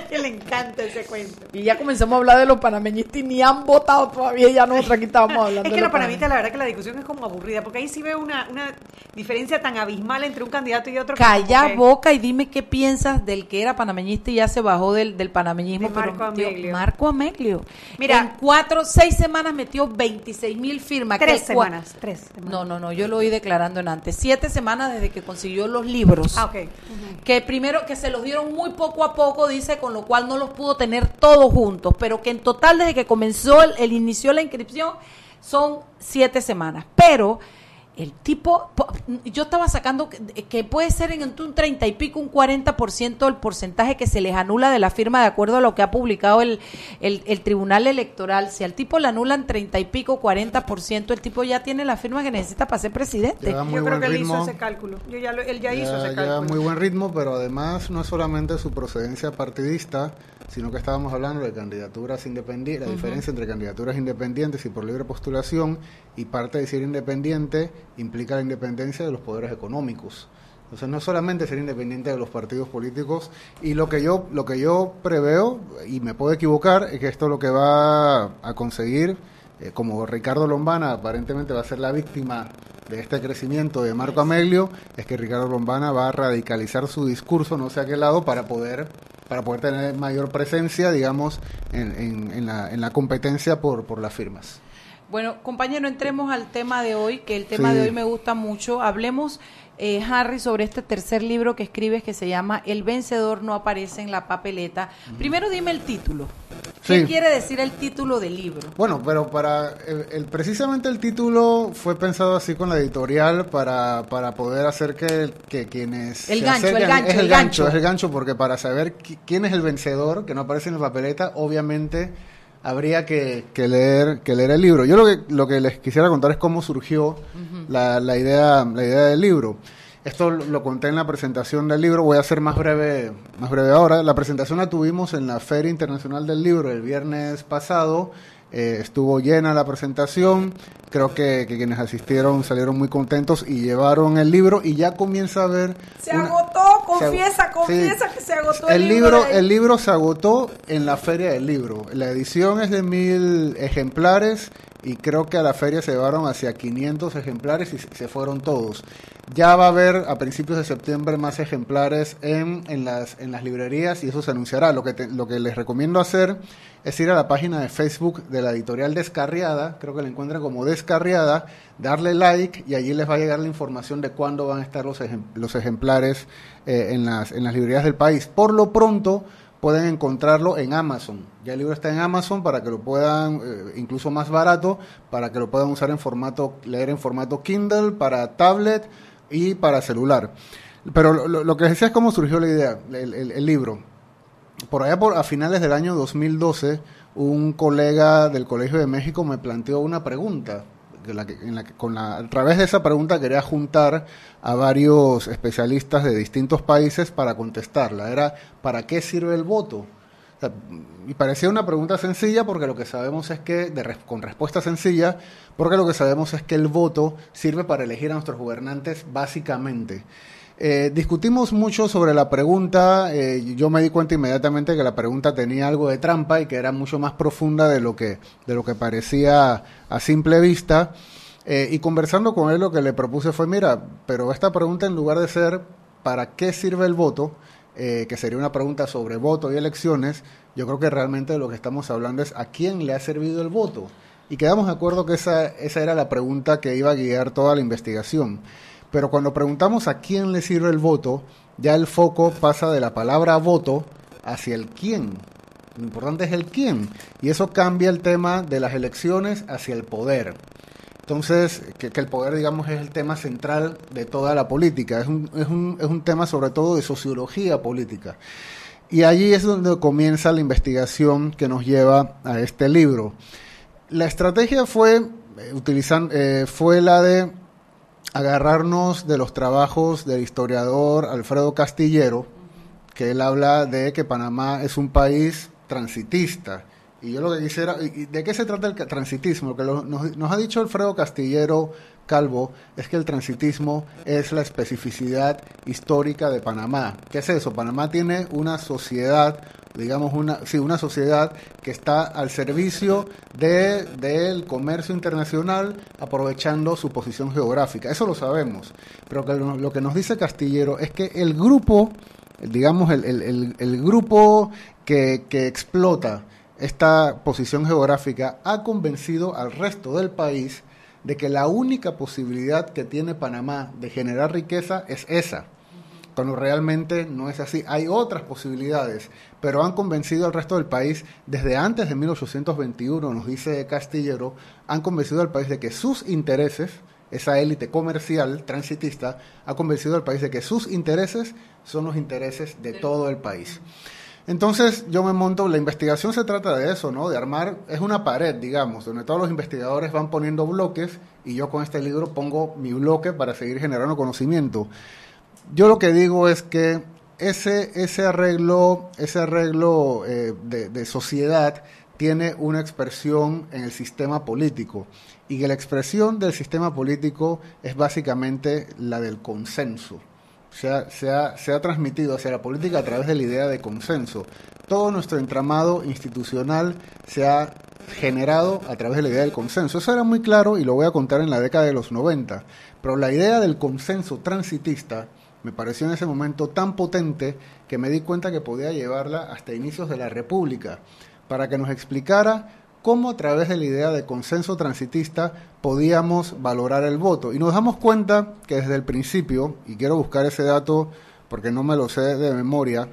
Que le encanta ese cuento.
Y ya comenzamos a hablar de los panameñistas y ni han votado todavía. Ya nosotros aquí estábamos hablando.
Es que
los
panameñistas, la verdad que la discusión es como aburrida, porque ahí sí veo una, una diferencia tan abismal entre un candidato y otro.
Calla
que-
boca y dime qué piensas del que era panameñista y ya se bajó del, del panameñismo.
De
pero
Marco.
Marco Ameglio.
Mira.
en cuatro, seis semanas metió 26 mil firmas.
Tres
que
semanas, tres semanas.
No, no, no, yo lo oí declarando en antes. Siete semanas desde que consiguió los libros.
Ah, ok.
Que primero que se los dieron muy poco a poco, dice, con lo cual no los pudo tener todos juntos, pero que en total desde que comenzó el, el inició la inscripción son siete semanas. Pero el tipo, po- yo estaba sacando que, puede ser en un 30 y pico, un 40% el porcentaje que se les anula de la firma de acuerdo a lo que ha publicado el, el, el Tribunal Electoral. Si al tipo le anulan 30 y pico, 40%, el tipo ya tiene la firma que necesita para ser presidente.
Yo creo que él hizo ese cálculo. Yo ya lo- él ya, hizo ese
lleva
cálculo.
muy buen ritmo, pero además no es solamente su procedencia partidista, sino que estábamos hablando de candidaturas independientes, la diferencia entre candidaturas independientes y por libre postulación, y parte de ser independiente implica la independencia de los poderes económicos. Entonces no solamente ser independiente de los partidos políticos y lo que yo lo que yo preveo y me puedo equivocar es que esto lo que va a conseguir eh, como Ricardo Lombana aparentemente va a ser la víctima de este crecimiento de Marco Amelio, es que Ricardo Lombana va a radicalizar su discurso, no sé a qué lado, para poder, para poder tener mayor presencia, digamos, en, en- en la, en la competencia por, por las firmas.
Bueno, compañero, entremos al tema de hoy, que el tema
Sí.
de hoy me gusta mucho. Hablemos, eh, Harry, sobre este tercer libro que escribes que se llama El vencedor no aparece en la papeleta. Primero dime el título. ¿Qué
Sí.
quiere decir el título del libro?
Bueno, pero para el, el- precisamente el título fue pensado así con la editorial para, para poder hacer que, que quienes
El
se
gancho, el gancho,
es el,
el
gancho,
gancho.
es el gancho porque para saber qui- quién es el vencedor que no aparece en la papeleta, obviamente habría que, que leer que leer el libro. Yo lo que lo que les quisiera contar es cómo surgió la, la idea la idea del libro. Esto lo conté en la presentación del libro, voy a ser más breve, más breve ahora. La presentación la tuvimos en la Feria Internacional del Libro el viernes pasado. Eh, estuvo llena la presentación, creo que, que quienes asistieron salieron muy contentos y llevaron el libro y ya comienza a ver...
Se
una-
agotó,
se
confiesa, confiesa
sí.
que se agotó el,
el libro,
de-
el libro se agotó en la feria del libro. La edición es de mil ejemplares y creo que a la feria se llevaron hacia 500 ejemplares y se fueron todos. Ya va a haber a principios de septiembre más ejemplares en, en, las, en las librerías y eso se anunciará. Lo que, lo que les recomiendo hacer es ir a la página de Facebook de la editorial Descarriada, creo que la encuentran como Descarriada, darle like y allí les va a llegar la información de cuándo van a estar los, ejem- los ejemplares eh, en, las, en las librerías del país. Por lo pronto pueden encontrarlo en Amazon. Ya el libro está en Amazon para que lo puedan, eh, incluso más barato, para que lo puedan usar en formato, leer en formato Kindle, para tablet y para celular. Pero lo, que decía es cómo surgió la idea, el, el- el libro. Por allá por, a finales del año 2012, un colega del Colegio de México me planteó una pregunta. la que- en la que- con la, a través de esa pregunta quería juntar a varios especialistas de distintos países para contestarla. Era, ¿para qué sirve el voto? Y parecía una pregunta sencilla porque lo que sabemos es que, con respuesta sencilla, porque lo que sabemos es que el voto sirve para elegir a nuestros gobernantes básicamente. Eh, discutimos mucho sobre la pregunta, eh, yo me di cuenta inmediatamente que la pregunta tenía algo de trampa y que era mucho más profunda de lo que, de lo que parecía a simple vista. Eh, y conversando con él lo que le propuse fue, mira, pero esta pregunta en lugar de ser ¿para qué sirve el voto? Eh, que sería una pregunta sobre voto y elecciones, yo creo que realmente lo que estamos hablando es a quién le ha servido el voto. Y quedamos de acuerdo que esa, esa era la pregunta que iba a guiar toda la investigación. Pero cuando preguntamos a quién le sirve el voto, ya el foco pasa de la palabra voto hacia el quién. Lo importante es el quién. Y eso cambia el tema de las elecciones hacia el poder. Entonces, que, que el poder, digamos, es el tema central de toda la política. Es un, es, un, es un tema sobre todo de sociología política. Y allí es donde comienza la investigación que nos lleva a este libro. La estrategia fue, eh, utilizan, eh, fue la de agarrarnos de los trabajos del historiador Alfredo Castillero, que él habla de que Panamá es un país transitista. Y yo lo que quisiera, ¿de qué se trata el transitismo? Lo que nos, nos ha dicho Alfredo Castillero Calvo es que el transitismo es la especificidad histórica de Panamá. ¿Qué es eso? Panamá tiene una sociedad, digamos una, sí, una sociedad que está al servicio de, del comercio internacional, aprovechando su posición geográfica. Eso lo sabemos. Pero que lo, que nos dice Castillero es que el grupo, digamos, el, el- el- grupo que explota esta posición geográfica ha convencido al resto del país de que la única posibilidad que tiene Panamá de generar riqueza es esa, cuando realmente no es así. Hay otras posibilidades, pero han convencido al resto del país desde antes de 1821, nos dice Castillero, han convencido al país de que sus intereses, esa élite comercial transitista, ha convencido al país de que sus intereses son los intereses de todo el país. Entonces yo me monto, la investigación se trata de eso, ¿no? De armar, es una pared, digamos, donde todos los investigadores van poniendo bloques y yo con este libro pongo mi bloque para seguir generando conocimiento. Yo lo que digo es que ese, ese arreglo, ese arreglo eh, de, de sociedad tiene una expresión en el sistema político y que la expresión del sistema político es básicamente la del consenso se ha, se, ha, se ha, transmitido hacia la política a través de la idea de consenso. Todo nuestro entramado institucional se ha generado a través de la idea del consenso. Eso era muy claro y lo voy a contar en la década de los 90. Pero la idea del consenso transitista me pareció en ese momento tan potente que me di cuenta que podía llevarla hasta inicios de la República para que nos explicara cómo a través de la idea de consenso transitista podíamos valorar el voto. Y nos damos cuenta que desde el principio, y quiero buscar ese dato porque no me lo sé de memoria,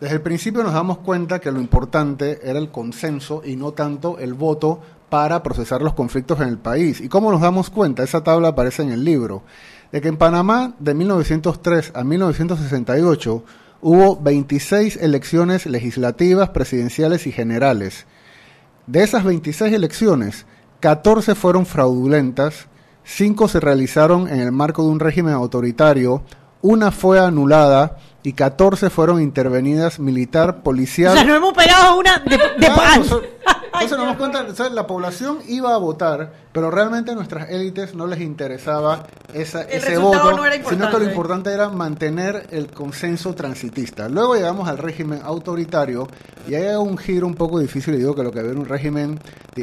desde el principio nos damos cuenta que lo importante era el consenso y no tanto el voto para procesar los conflictos en el país. ¿Y cómo nos damos cuenta? Esa tabla aparece en el libro. De que en Panamá de 1903 a 1968 hubo 26 elecciones legislativas, presidenciales y generales. De esas 26 elecciones, 14 fueron fraudulentas, 5 se realizaron en el marco de un régimen autoritario, una fue anulada y 14 fueron intervenidas militar, policial.
O sea, no hemos pegado una de, de
Claro, entonces nos damos cuenta, o sea, la población iba a votar, pero realmente a nuestras élites no les interesaba esa,
El
ese voto,
no era
sino que lo
importante.
era mantener el consenso transitista. Luego llegamos al régimen autoritario y ahí hay un giro un poco difícil y digo que lo que había era un régimen,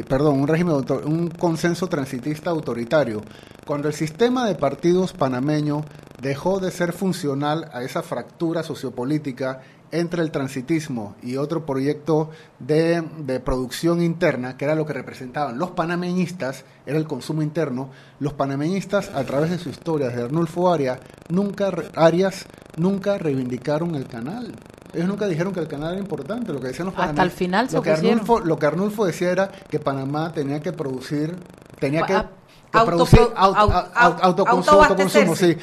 perdón, un régimen, un consenso transitista autoritario. Cuando el sistema de partidos panameño dejó de ser funcional a esa fractura sociopolítica entre el transitismo y otro proyecto de, de producción interna, que era lo que representaban los panameñistas, era el consumo interno, los panameñistas a través de su historia, desde Arnulfo Arias, nunca, Arias, nunca reivindicaron el canal. Ellos nunca dijeron que el canal era importante, lo que decían los
Hasta
panameñistas.
el final se
lo que. Arnulfo, lo que Arnulfo decía era que Panamá tenía que producir, tenía que, Autoconsumo, sí, eh,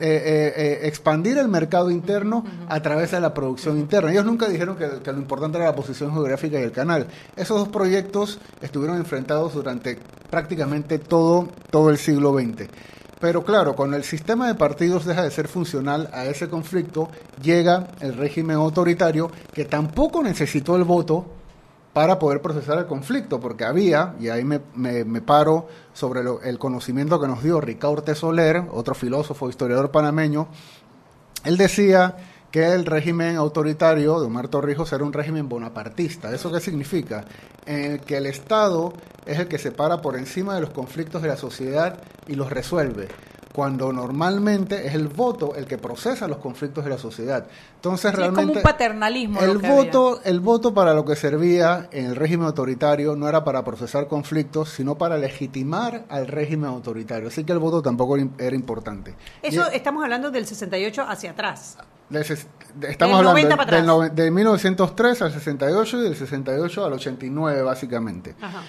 eh, eh, expandir el mercado interno a través de la producción interna. Ellos nunca dijeron que, que lo importante era la posición geográfica y el canal. Esos dos proyectos estuvieron enfrentados durante prácticamente todo, todo el siglo XX. Pero claro, cuando el sistema de partidos deja de ser funcional a ese conflicto, llega el régimen autoritario que tampoco necesitó el voto para poder procesar el conflicto, porque había, y ahí me, me- paro sobre lo- el conocimiento que nos dio Ricardo Soler, otro filósofo, historiador panameño, él decía que el régimen autoritario de Omar Torrijos era un régimen bonapartista. ¿Eso qué significa? Que el Estado es el que se para por encima de los conflictos de la sociedad y los resuelve, cuando normalmente es el voto el que procesa los conflictos de la sociedad. Entonces
Sí, es como
realmente
un paternalismo
el voto, el voto para lo que servía en el régimen autoritario no era para procesar conflictos, sino para legitimar al régimen autoritario. Así que el voto tampoco era im- era importante.
Eso
Y-
estamos hablando del 68 hacia atrás.
de- estamos
Del
hablando
90
del- de 1903 al 68 y del 68 al 89 básicamente.
Ajá.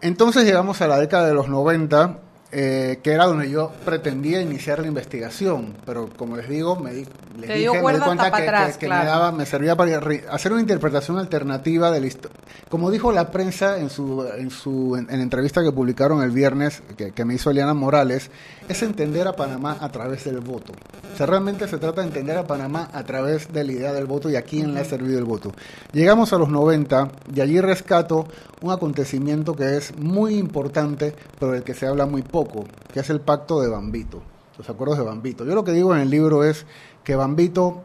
Entonces llegamos a la década de los 90, eh, que era donde yo pretendía iniciar la investigación, pero como les digo, me di, les dije, me di cuenta que,
para atrás,
que- que
claro.
me, daba, me servía para hacer una interpretación alternativa de la historia. Como dijo la prensa en su, en su en, en la entrevista que publicaron el viernes, que, que me hizo Eliana Morales, es entender a Panamá a través del voto. O sea, realmente se trata de entender a Panamá a través de la idea del voto y a quién le ha servido el voto. Llegamos a los 90 y allí rescato un acontecimiento que es muy importante, pero del que se habla muy poco, que es el pacto de Bambito, los acuerdos de Bambito. Yo lo que digo en el libro es que Bambito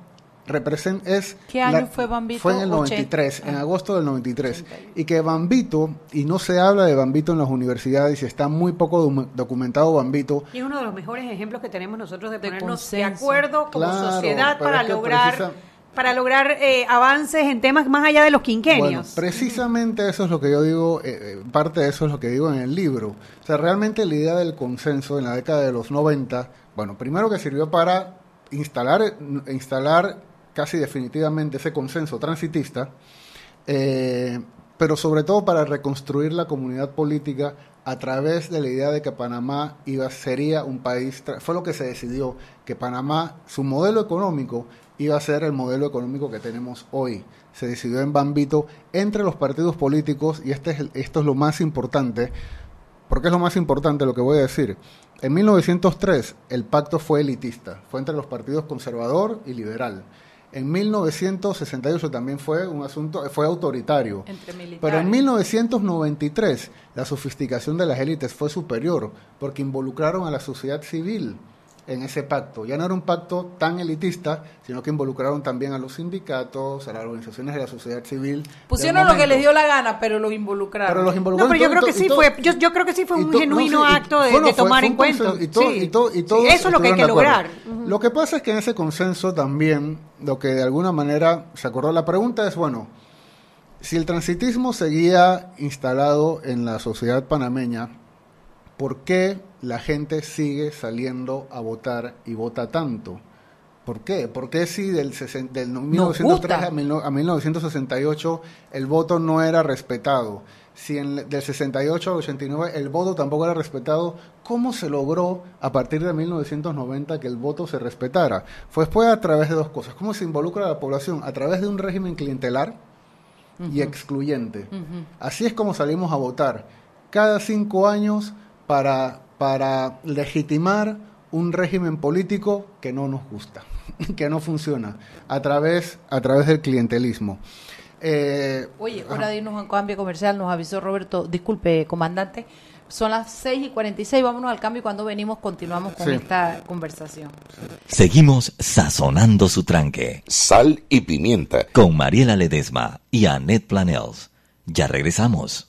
representa es
¿Qué año fue Bambito?
Fue en el
Ochen-
93, en
Ah.
agosto del 93. Y que Bambito, y no se habla de Bambito en las universidades y está muy poco docu- documentado Bambito,
Y es uno de los mejores ejemplos que tenemos nosotros de
De
ponernos de acuerdo como
Claro,
sociedad para
es que
lograr
precisa-
para lograr eh, avances en temas más allá de los quinquenios.
precisamente eso es lo que yo digo, eh, eh, parte de eso es lo que digo en el libro. O sea, realmente la idea del consenso en la década de los 90, bueno, primero que sirvió para instalar, eh, instalar casi definitivamente ese consenso transitista, eh, pero sobre todo para reconstruir la comunidad política a través de la idea de que Panamá iba sería un país, fue lo que se decidió, que Panamá, su modelo económico iba a ser el modelo económico que tenemos hoy. Se decidió en Bambito entre los partidos políticos y este es el- esto es lo más importante, porque es lo más importante lo que voy a decir. En 1903 el pacto fue elitista, fue entre los partidos conservador y liberal. En 1968 también fue un asunto, fue autoritario. Pero en 1993 la sofisticación de las élites fue superior porque involucraron a la sociedad civil en ese pacto. Ya no era un pacto tan elitista, sino que involucraron también a los sindicatos, a las organizaciones de la sociedad civil.
Pusieron lo que les dio la gana, pero los involucraron.
Pero los
no,
involucraron
pero yo
todo-
creo que sí
todo-
fue, yo, yo creo que sí fue un
to-
genuino
no, sí,
acto de,
bueno,
de
fue-
tomar en cuenta.
y todo-
Sí.
y todo- y
Sí,
todos
eso es lo que hay que lograr.
Lo que pasa es que en ese consenso también, lo que de alguna manera se acordó, la pregunta es, bueno, si el transitismo seguía instalado en la sociedad panameña, ¿por qué la gente sigue saliendo a votar y vota tanto? ¿Por qué? ¿Por qué si del, del no- 1903
gusta.
a, mil no- a 1968 el voto no era respetado? Si en, del 68 al 89 el voto tampoco era respetado, ¿cómo se logró a partir de 1990 que el voto se respetara? Fue fue a través de dos cosas. ¿Cómo se involucra a la población? A través de un régimen clientelar, y excluyente. Así es como salimos a votar. Cada cinco años para, para legitimar un régimen político que no nos gusta, que no funciona, a través, a través del clientelismo.
Eh, Oye, hora de irnos a un cambio comercial, nos avisó Roberto, disculpe, comandante, son las 6 y 46, vámonos al cambio y cuando venimos continuamos con esta conversación.
Seguimos sazonando su tranque.
Sal y pimienta.
Con Mariela Ledesma y Annette Planels. Ya regresamos.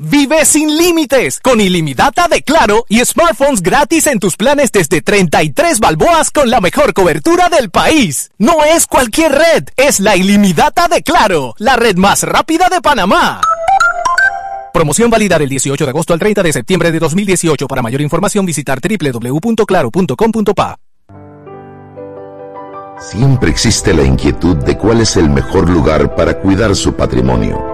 Vive sin límites con ilimitada de Claro y smartphones gratis en tus planes desde 33 balboas con la mejor cobertura del país. No es cualquier red, es la ilimitada de Claro, la red más rápida de Panamá. Promoción válida del 18 de agosto al 30 de septiembre de 2018. Para mayor información visitar www.claro.com.pa.
Siempre existe la inquietud de cuál es el mejor lugar para cuidar su patrimonio.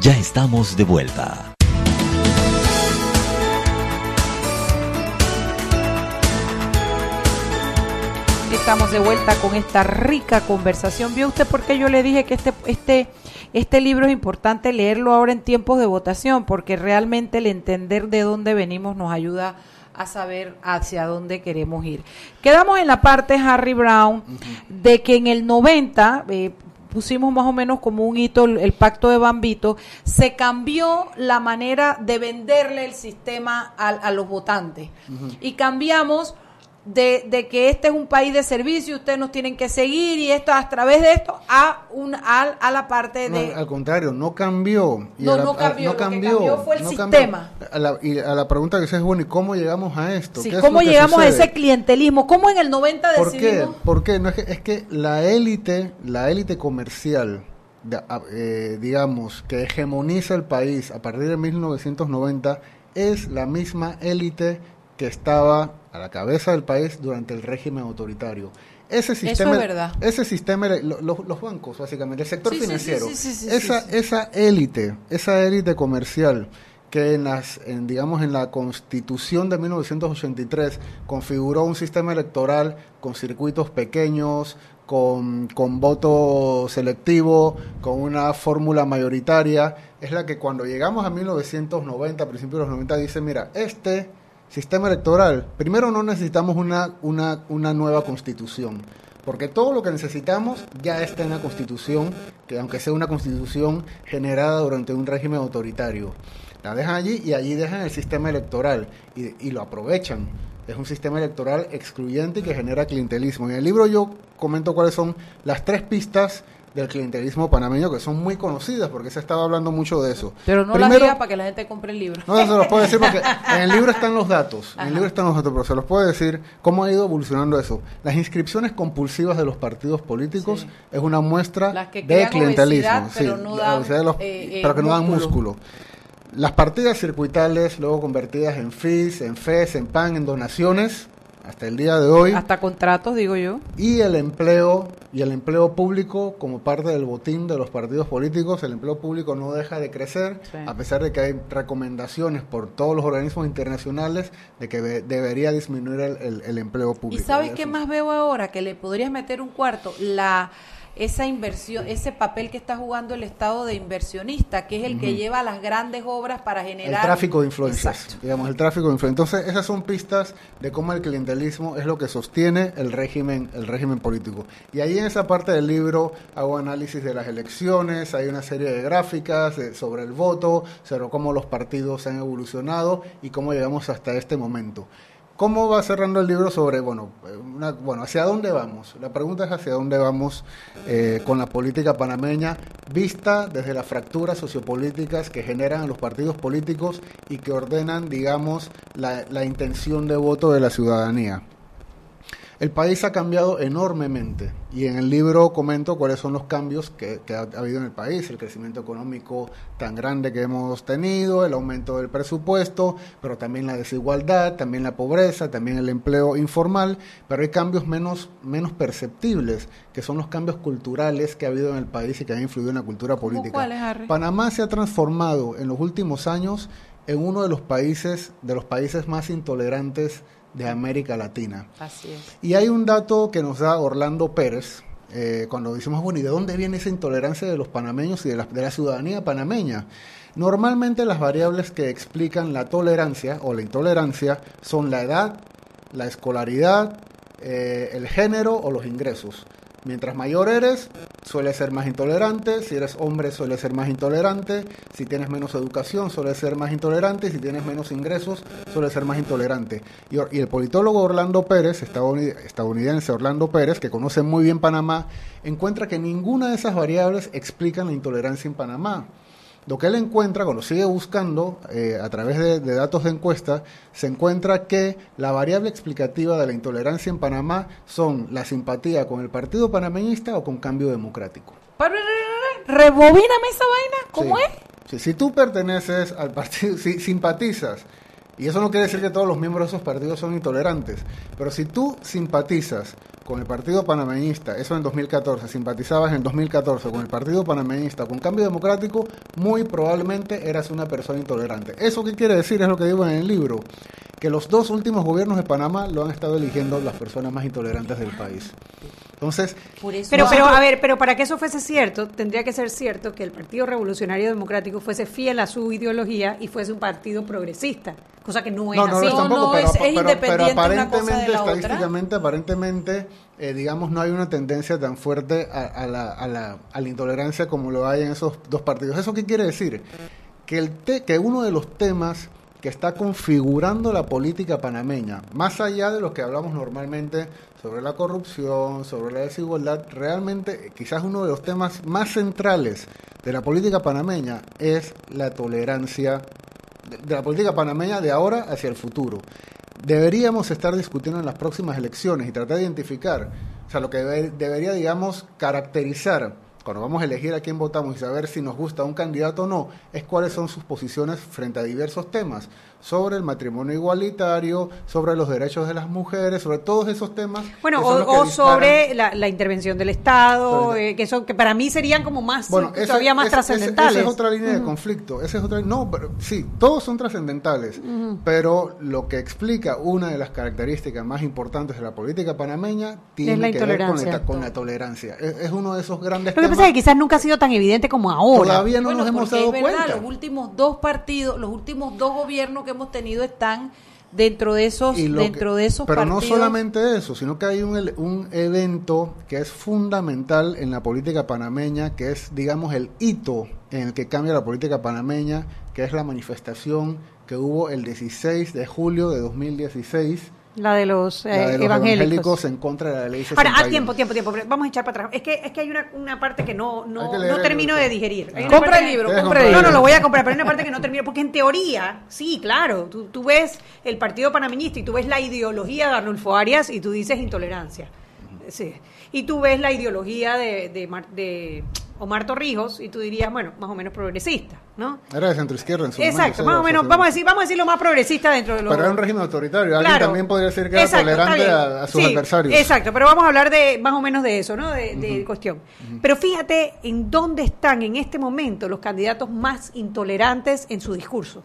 Ya estamos de vuelta.
Estamos de vuelta con esta rica conversación. ¿Vio usted por qué yo le dije que este, este este libro es importante leerlo ahora en tiempos de votación porque realmente el entender de dónde venimos nos ayuda a saber hacia dónde queremos ir. Quedamos en la parte Harry Brown de que en el 90 eh, pusimos más o menos como un hito el, pacto de Bambito, se cambió la manera de venderle el sistema a, los votantes. Y cambiamos de, de, que este es un país de servicio, ustedes nos tienen que seguir y esto a través de esto a un a, a la parte de
al contrario, no cambió.
no, no cambió, cambió, fue el sistema.
A la, y a la pregunta que se es bueno, ¿y cómo llegamos a esto?
Sí, ¿cómo llegamos a ese clientelismo? ¿Cómo en el 90
¿Por Qué? ¿Por qué? No, es, que, es que la élite, la élite comercial eh, digamos, que hegemoniza el país a partir de 1990 es la misma élite que estaba a la cabeza del país durante el régimen autoritario. Ese sistema,
Eso es verdad.
Ese sistema, los, bancos básicamente, el sector financiero, esa, esa élite, esa élite comercial que en las, en, digamos, en la Constitución de 1983 configuró un sistema electoral con circuitos pequeños, con, con voto selectivo, con una fórmula mayoritaria, es la que cuando llegamos a 1990, a principios de los 90, dice, mira, este sistema electoral, primero no necesitamos una, una, una nueva constitución, porque todo lo que necesitamos ya está en la constitución, que aunque sea una constitución generada durante un régimen autoritario. La dejan allí y allí dejan el sistema electoral y, y lo aprovechan. Es un sistema electoral excluyente y que genera clientelismo. En el libro yo comento cuáles son las tres pistas del clientelismo panameño que son muy conocidas porque se ha estado hablando mucho de eso.
Pero no las diga para que la gente compre el libro.
No, se los puedo decir porque en el libro están los datos. En el libro están los datos, pero se los puedo decir cómo ha ido evolucionando eso. Las inscripciones compulsivas de los partidos políticos es una muestra de clientelismo.
pero, no dan, eh,
pero que no dan músculo. Las partidas circuitales, luego convertidas en fees, en FES, en PAN, en donaciones, hasta el día de hoy.
Hasta contratos, digo yo.
Y el empleo, y el empleo público como parte del botín de los partidos políticos, el empleo público no deja de crecer, a pesar de que hay recomendaciones por todos los organismos internacionales de que debería disminuir el, empleo público.
¿Y sabes qué más veo ahora? Que le podrías meter un cuarto, la esa inversión, ese papel que está jugando el Estado de inversionista, que es el que lleva las grandes obras para generar...
El tráfico de influencias, digamos, el tráfico de influencias. Entonces, esas son pistas de cómo el clientelismo es lo que sostiene el régimen, el régimen político. Y ahí en esa parte del libro hago análisis de las elecciones, hay una serie de gráficas sobre el voto, sobre cómo los partidos han evolucionado y cómo llegamos hasta este momento. ¿Cómo va cerrando el libro sobre, bueno, bueno, hacia dónde vamos? La pregunta es hacia dónde vamos eh, con la política panameña vista desde las fracturas sociopolíticas que generan los partidos políticos y que ordenan, digamos, la intención de voto de la ciudadanía. El país ha cambiado enormemente. Y en el libro comento cuáles son los cambios que, ha, habido en el país, el crecimiento económico tan grande que hemos tenido, el aumento del presupuesto, pero también la desigualdad, también la pobreza, también el empleo informal, pero hay cambios menos, menos perceptibles, que son los cambios culturales que ha habido en el país y que han influido en la cultura política. Panamá se ha transformado en los últimos años en uno de los países, de los países más intolerantes de América Latina.
Así es.
Y hay un dato que nos da Orlando Pérez, eh, cuando decimos, bueno, ¿y de dónde viene esa intolerancia de los panameños y de la, de la ciudadanía panameña? Normalmente las variables que explican la tolerancia o la intolerancia son la edad, la escolaridad, eh, el género o los ingresos. Mientras mayor eres, suele ser más intolerante. Si eres hombre, suele ser más intolerante. Si tienes menos educación, suele ser más intolerante. Si tienes menos ingresos, suele ser más intolerante. Y, el politólogo Orlando Pérez, estadounidense Orlando Pérez, que conoce muy bien Panamá, encuentra que ninguna de esas variables explican la intolerancia en Panamá. Lo que él encuentra, cuando sigue buscando eh, a través de, datos de encuesta, se encuentra que la variable explicativa de la intolerancia en Panamá son la simpatía con el partido panameñista o con cambio democrático.
Rebobíname esa vaina, ¿cómo
es? si tú perteneces al partido, si simpatizas, y eso no quiere decir que todos los miembros de esos partidos son intolerantes, pero si tú simpatizas con el Partido Panameñista, eso en 2014, simpatizabas en 2014 con el Partido Panameñista, con Cambio Democrático, muy probablemente eras una persona intolerante. ¿Eso qué quiere decir? Es lo que digo en el libro, que los dos últimos gobiernos de Panamá lo han estado eligiendo las personas más intolerantes del país. Entonces,
pero, pero a ver, pero para que eso fuese cierto, tendría que ser cierto que el Partido Revolucionario Democrático fuese fiel a su ideología y fuese un partido progresista, cosa que no es
no,
así.
No, tampoco, pero, es, independiente aparentemente, estadísticamente, aparentemente, eh, digamos, no hay una tendencia tan fuerte a, la, a, la, a la intolerancia como lo hay en esos dos partidos. ¿Eso qué quiere decir? Que, el que uno de los temas que está configurando la política panameña, más allá de lo que hablamos normalmente sobre la corrupción, sobre la desigualdad, realmente quizás uno de los temas más centrales de la política panameña es la tolerancia de la política panameña de ahora hacia el futuro. Deberíamos estar discutiendo en las próximas elecciones y tratar de identificar, o sea, lo que debería, digamos, caracterizar cuando vamos a elegir a quién votamos y saber si nos gusta un candidato o no, es cuáles son sus posiciones frente a diversos temas sobre el matrimonio igualitario, sobre los derechos de las mujeres, sobre todos esos temas.
Bueno, o, sobre la, intervención del Estado, eh, que son que para mí serían como más todavía más trascendentales.
Esa es otra línea de conflicto. Esa es otra, no, pero, sí, todos son trascendentales, pero lo que explica una de las características más importantes de la política panameña tiene que ver con la, tolerancia. Es, uno de esos grandes.
Lo que pasa es que quizás nunca ha sido tan evidente como ahora.
Todavía no nos hemos dado
es
verdad,
Los últimos dos partidos, los últimos dos gobiernos que hemos tenido están dentro de esos dentro de esos
pero no solamente eso sino que hay un, un evento que es fundamental en la política panameña que es digamos el hito en el que cambia la política panameña que es la manifestación que hubo el 16 de julio de 2016
la de los, eh, evangélicos.
en contra de la ley
Ahora, a tiempo, tiempo, tiempo. Vamos a echar para atrás. Es que, es que hay una, una parte que no, no, no termino de digerir.
Compra el libro, compra el libro.
No, no, lo voy a comprar, pero hay una parte que no termino. Porque en teoría, sí, claro, tú, tú ves el partido panameñista y tú ves la ideología de Arnulfo Arias y tú dices intolerancia. Sí. Y tú ves la ideología de, de, de Omar Torrijos y tú dirías, bueno, más o menos progresista, ¿no?
Era de centro izquierda en su
Exacto, más o menos, vamos a decir, vamos a decir lo más progresista dentro de los
Pero era un régimen autoritario, alguien también podría decir que era tolerante a, sus adversarios.
Exacto, pero vamos a hablar de más o menos de eso, ¿no? De, cuestión. Pero fíjate en dónde están en este momento los candidatos más intolerantes en su discurso.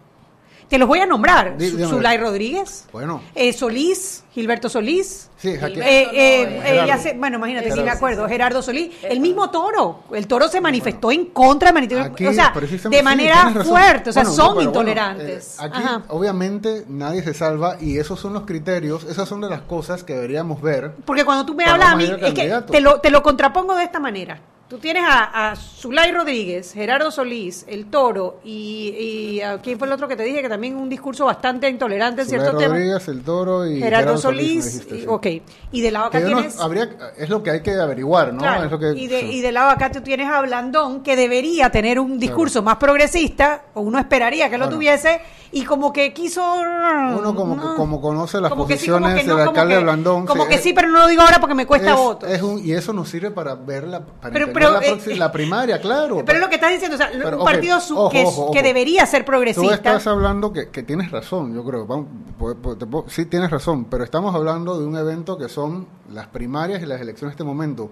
Te los voy a nombrar.
Dí-.
Zulay Rodríguez,
Bueno.
eh, Solís, Gilberto Solís.
Sí,
Eh, eh, eh,
Gerardo.
ya sé- bueno, imagínate, si me acuerdo, Gerardo Solís, el mismo Toro, el Toro se manifestó en contra de
Aquí,
o sea, de manera fuerte, o sea,
Bueno,
son
no, pero bueno,
intolerantes.
eh, aquí,
Ajá.
obviamente, nadie se salva y esos son los criterios, esas son de las cosas que deberíamos ver.
Porque cuando tú me hablas a mí, es que te lo, te lo contrapongo de esta manera. Tú tienes a, a Zulay Rodríguez, Gerardo Solís, El Toro y, y a- ¿quién fue el otro que te dije? Que también un discurso bastante intolerante en
Zulay
ciertos temas.
Rodríguez, el Toro y
Gerardo, Solís,
dijiste,
y-
sí.
ok. Y de lado acá
Que
tienes...
habría, es lo que hay que averiguar, ¿no?
Claro,
Es lo que-
y, de,
sí.
y de lado acá tú tienes a Blandón, que debería tener un discurso más progresista, o uno esperaría que lo
Bueno.
tuviese, y como que quiso...
Uno como,
no.
que- como conoce las
Como sí,
posiciones
que no,
del
como
alcalde Blandón.
Como
sí,
que
es-
sí, pero no lo digo ahora porque me cuesta
es-
votos.
es un- y eso nos sirve para ver la, para
Pero-
entender
pero,
la,
eh,
la primaria, claro.
Pero es lo que estás diciendo, o sea,
Pero,
un partido
ojo,
que,
ojo,
debería ser
Tú
progresista.
estás hablando que, que tienes razón, yo creo. Vamos, po- po- sí, tienes razón, pero estamos hablando de un evento que son las primarias y las elecciones en este momento.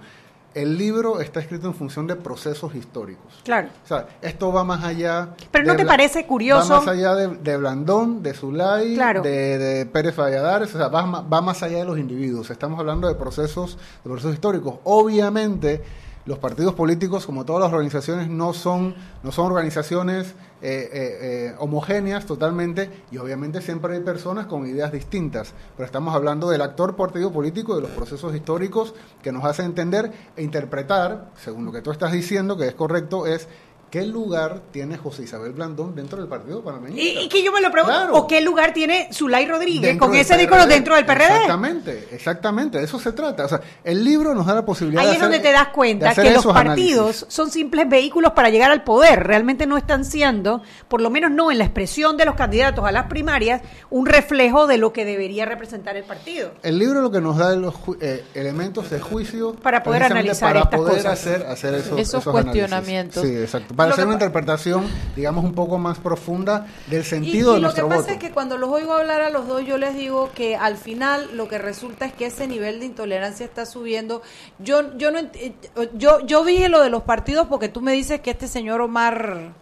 El libro está escrito en función de procesos históricos.
Claro.
O sea, esto va más allá.
Pero ¿no te parece curioso?
Va más allá de, de Blandón, de Zulay,
Claro.
de, de Pérez Valladares, o sea, va, va más allá de los individuos. Estamos hablando de procesos, de procesos históricos. Obviamente, los partidos políticos, como todas las organizaciones, no son, no son organizaciones eh, eh, eh, homogéneas totalmente, y obviamente siempre hay personas con ideas distintas. Pero estamos hablando del actor partido político, de los procesos históricos que nos hace entender e interpretar, según lo que tú estás diciendo, que es correcto, es qué lugar tiene José Isabel Blandón dentro del partido panameño.
Y, y que yo me lo pregunto,
Claro.
¿o qué lugar tiene Zulay Rodríguez
Dentro
con ese
PRD.
dentro del PRD?
Exactamente, exactamente, de eso se trata. O sea, el libro nos da la posibilidad
Ahí
de
es
hacer-
donde te das cuenta que los partidos
análisis.
son simples vehículos para llegar al poder. Realmente no están siendo, por lo menos no en la expresión de los candidatos a las primarias, un reflejo de lo que debería representar el partido.
El libro lo que nos da es los eh, elementos de juicio
Para poder analizar
para
estas
poder
cosas.
hacer, hacer esos,
cuestionamientos.
Sí, exacto. Para
Lo
hacer una interpretación, digamos, un poco más profunda del
Y,
sentido
y
de
lo
nuestro
que pasa
voto.
es que cuando los oigo hablar a los dos, yo les digo que al final lo que resulta es que ese nivel de intolerancia está subiendo. Yo, yo no, eh, yo, yo dije lo de los partidos porque tú me dices que este señor Omar,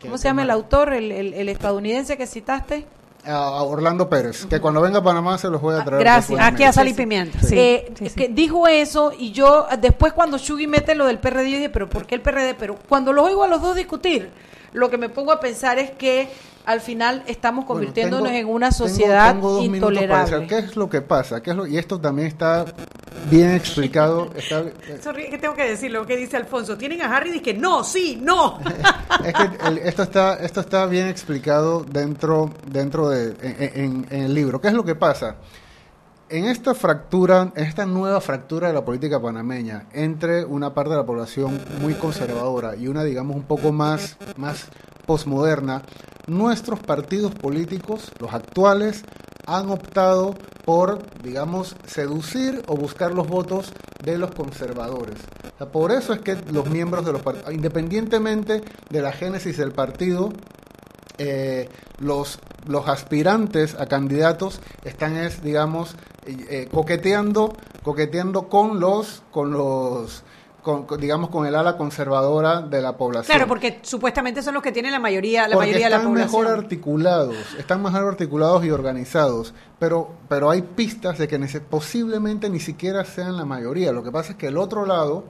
¿cómo
¿Qué-
se llama el autor, el, el, el estadounidense que citaste?
A Orlando Pérez, que cuando venga a Panamá se los voy a traer.
gracias.
Aquí a Sal y Pimienta. Sí,
Eh,
sí, sí.
que dijo eso y yo después cuando Shugi mete lo del PRD yo dije, pero ¿por qué el PRD? Pero cuando los oigo a los dos discutir, lo que me pongo a pensar es que al final estamos
Bueno,
convirtiéndonos
tengo-
en una
tengo-
sociedad
tengo dos minutos para
intolerable.
decir, ¿Qué es lo que pasa? ¿Qué es lo, y esto también está bien explicado. Está, eh,
Sorry, que tengo que decir lo que dice Alfonso. Tienen a Harry y que no, sí, no.
es que el- esto está esto está bien explicado dentro dentro de en, en- en el libro. ¿Qué es lo que pasa? En esta fractura, en esta nueva fractura de la política panameña entre una parte de la población muy conservadora y una, digamos, un poco más, más posmoderna, nuestros partidos políticos, los actuales, han optado por, digamos, seducir o buscar los votos de los conservadores. Por eso es que los miembros de los partidos, independientemente de la génesis del partido, eh, los, los aspirantes a candidatos están es digamos eh, eh, coqueteando coqueteando con los con los con, digamos con el ala conservadora de la población
Claro, porque supuestamente son los que tienen la mayoría, la
porque
mayoría de la
están
población.
mejor articulados, están mejor articulados y organizados, pero, pero hay pistas de que posiblemente ni siquiera sean la mayoría. Lo que pasa es que el otro lado,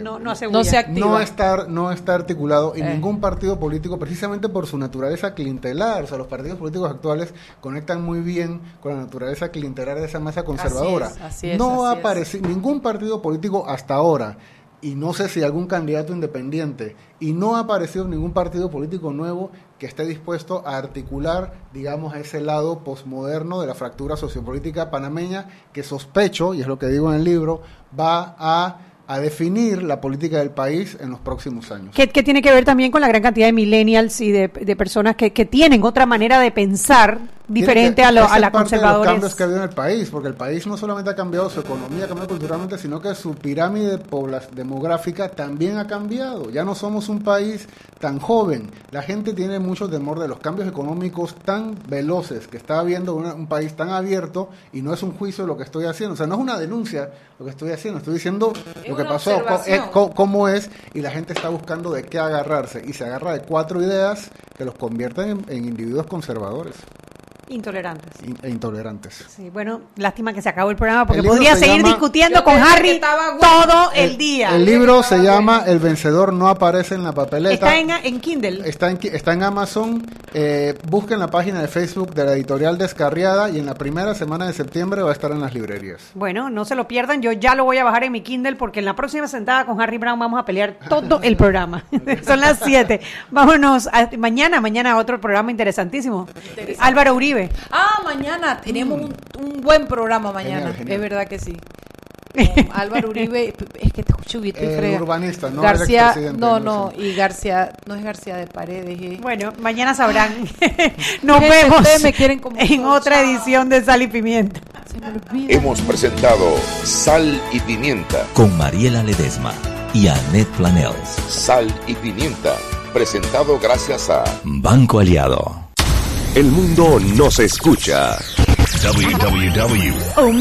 No, no
No
bulla.
se activa.
no está, no está articulado y
Eh.
ningún partido político, precisamente por su naturaleza clientelar, o sea, los partidos políticos actuales conectan muy bien con la naturaleza clientelar de esa masa conservadora.
es, así es,
no ha aparecido ningún partido político hasta ahora, y no sé si algún candidato independiente, y no ha aparecido ningún partido político nuevo que esté dispuesto a articular, digamos, ese lado posmoderno de la fractura sociopolítica panameña, que sospecho, y es lo que digo en el libro, va a a definir la política del país en los próximos años.
Que, que tiene que ver también con la gran cantidad de millennials y de, personas que tienen otra manera de pensar diferente
que-
a, lo, a la
de los cambios que ha habido en el país, porque el país no solamente ha cambiado su economía, ha cambiado culturalmente, sino que su pirámide demográfica también ha cambiado. Ya no somos un país tan joven. La gente tiene mucho temor de los cambios económicos tan veloces que está habiendo una- un país tan abierto y no es un juicio lo que estoy haciendo. O sea, no es una denuncia lo que estoy haciendo, estoy diciendo
Es
lo que pasó, eh, cómo es y la gente está buscando de qué agarrarse y se agarra de cuatro ideas que los convierten en, en individuos conservadores
Intolerantes.
in- e intolerantes.
Sí, bueno, lástima que se acabó el programa porque
El
podría
se
seguir
llama-
discutiendo con Harry
bueno.
todo el, día.
El libro se llama El vencedor no aparece en la papeleta.
Está en, en Kindle.
Está en, está en Amazon. Eh, busquen la página de Facebook de la editorial Descarriada y en la primera semana de septiembre va a estar en las librerías.
Bueno, no se lo pierdan. Yo ya lo voy a bajar en mi Kindle porque en la próxima sentada con Harry Brown vamos a pelear todo el programa. Son las 7. Vámonos. a- mañana, mañana otro programa interesantísimo. Álvaro Uribe.
Ah, mañana tenemos un, un buen programa mañana.
Genial, genial.
Es verdad que sí. Con Álvaro Uribe, es que te escucho bien, estoy
El
frega.
urbanista, no
García, no,
no
y García, no es García de Paredes. es-
Bueno, mañana sabrán. Nos
Gente,
vemos
ustedes me quieren como
en otra
chao.
edición de Sal y Pimienta.
Se me olvida.
Hemos presentado Sal y Pimienta.
Con Mariela Ledesma y Annette Planels.
Sal y Pimienta. Presentado gracias a
Banco Aliado.
El mundo nos escucha.
www.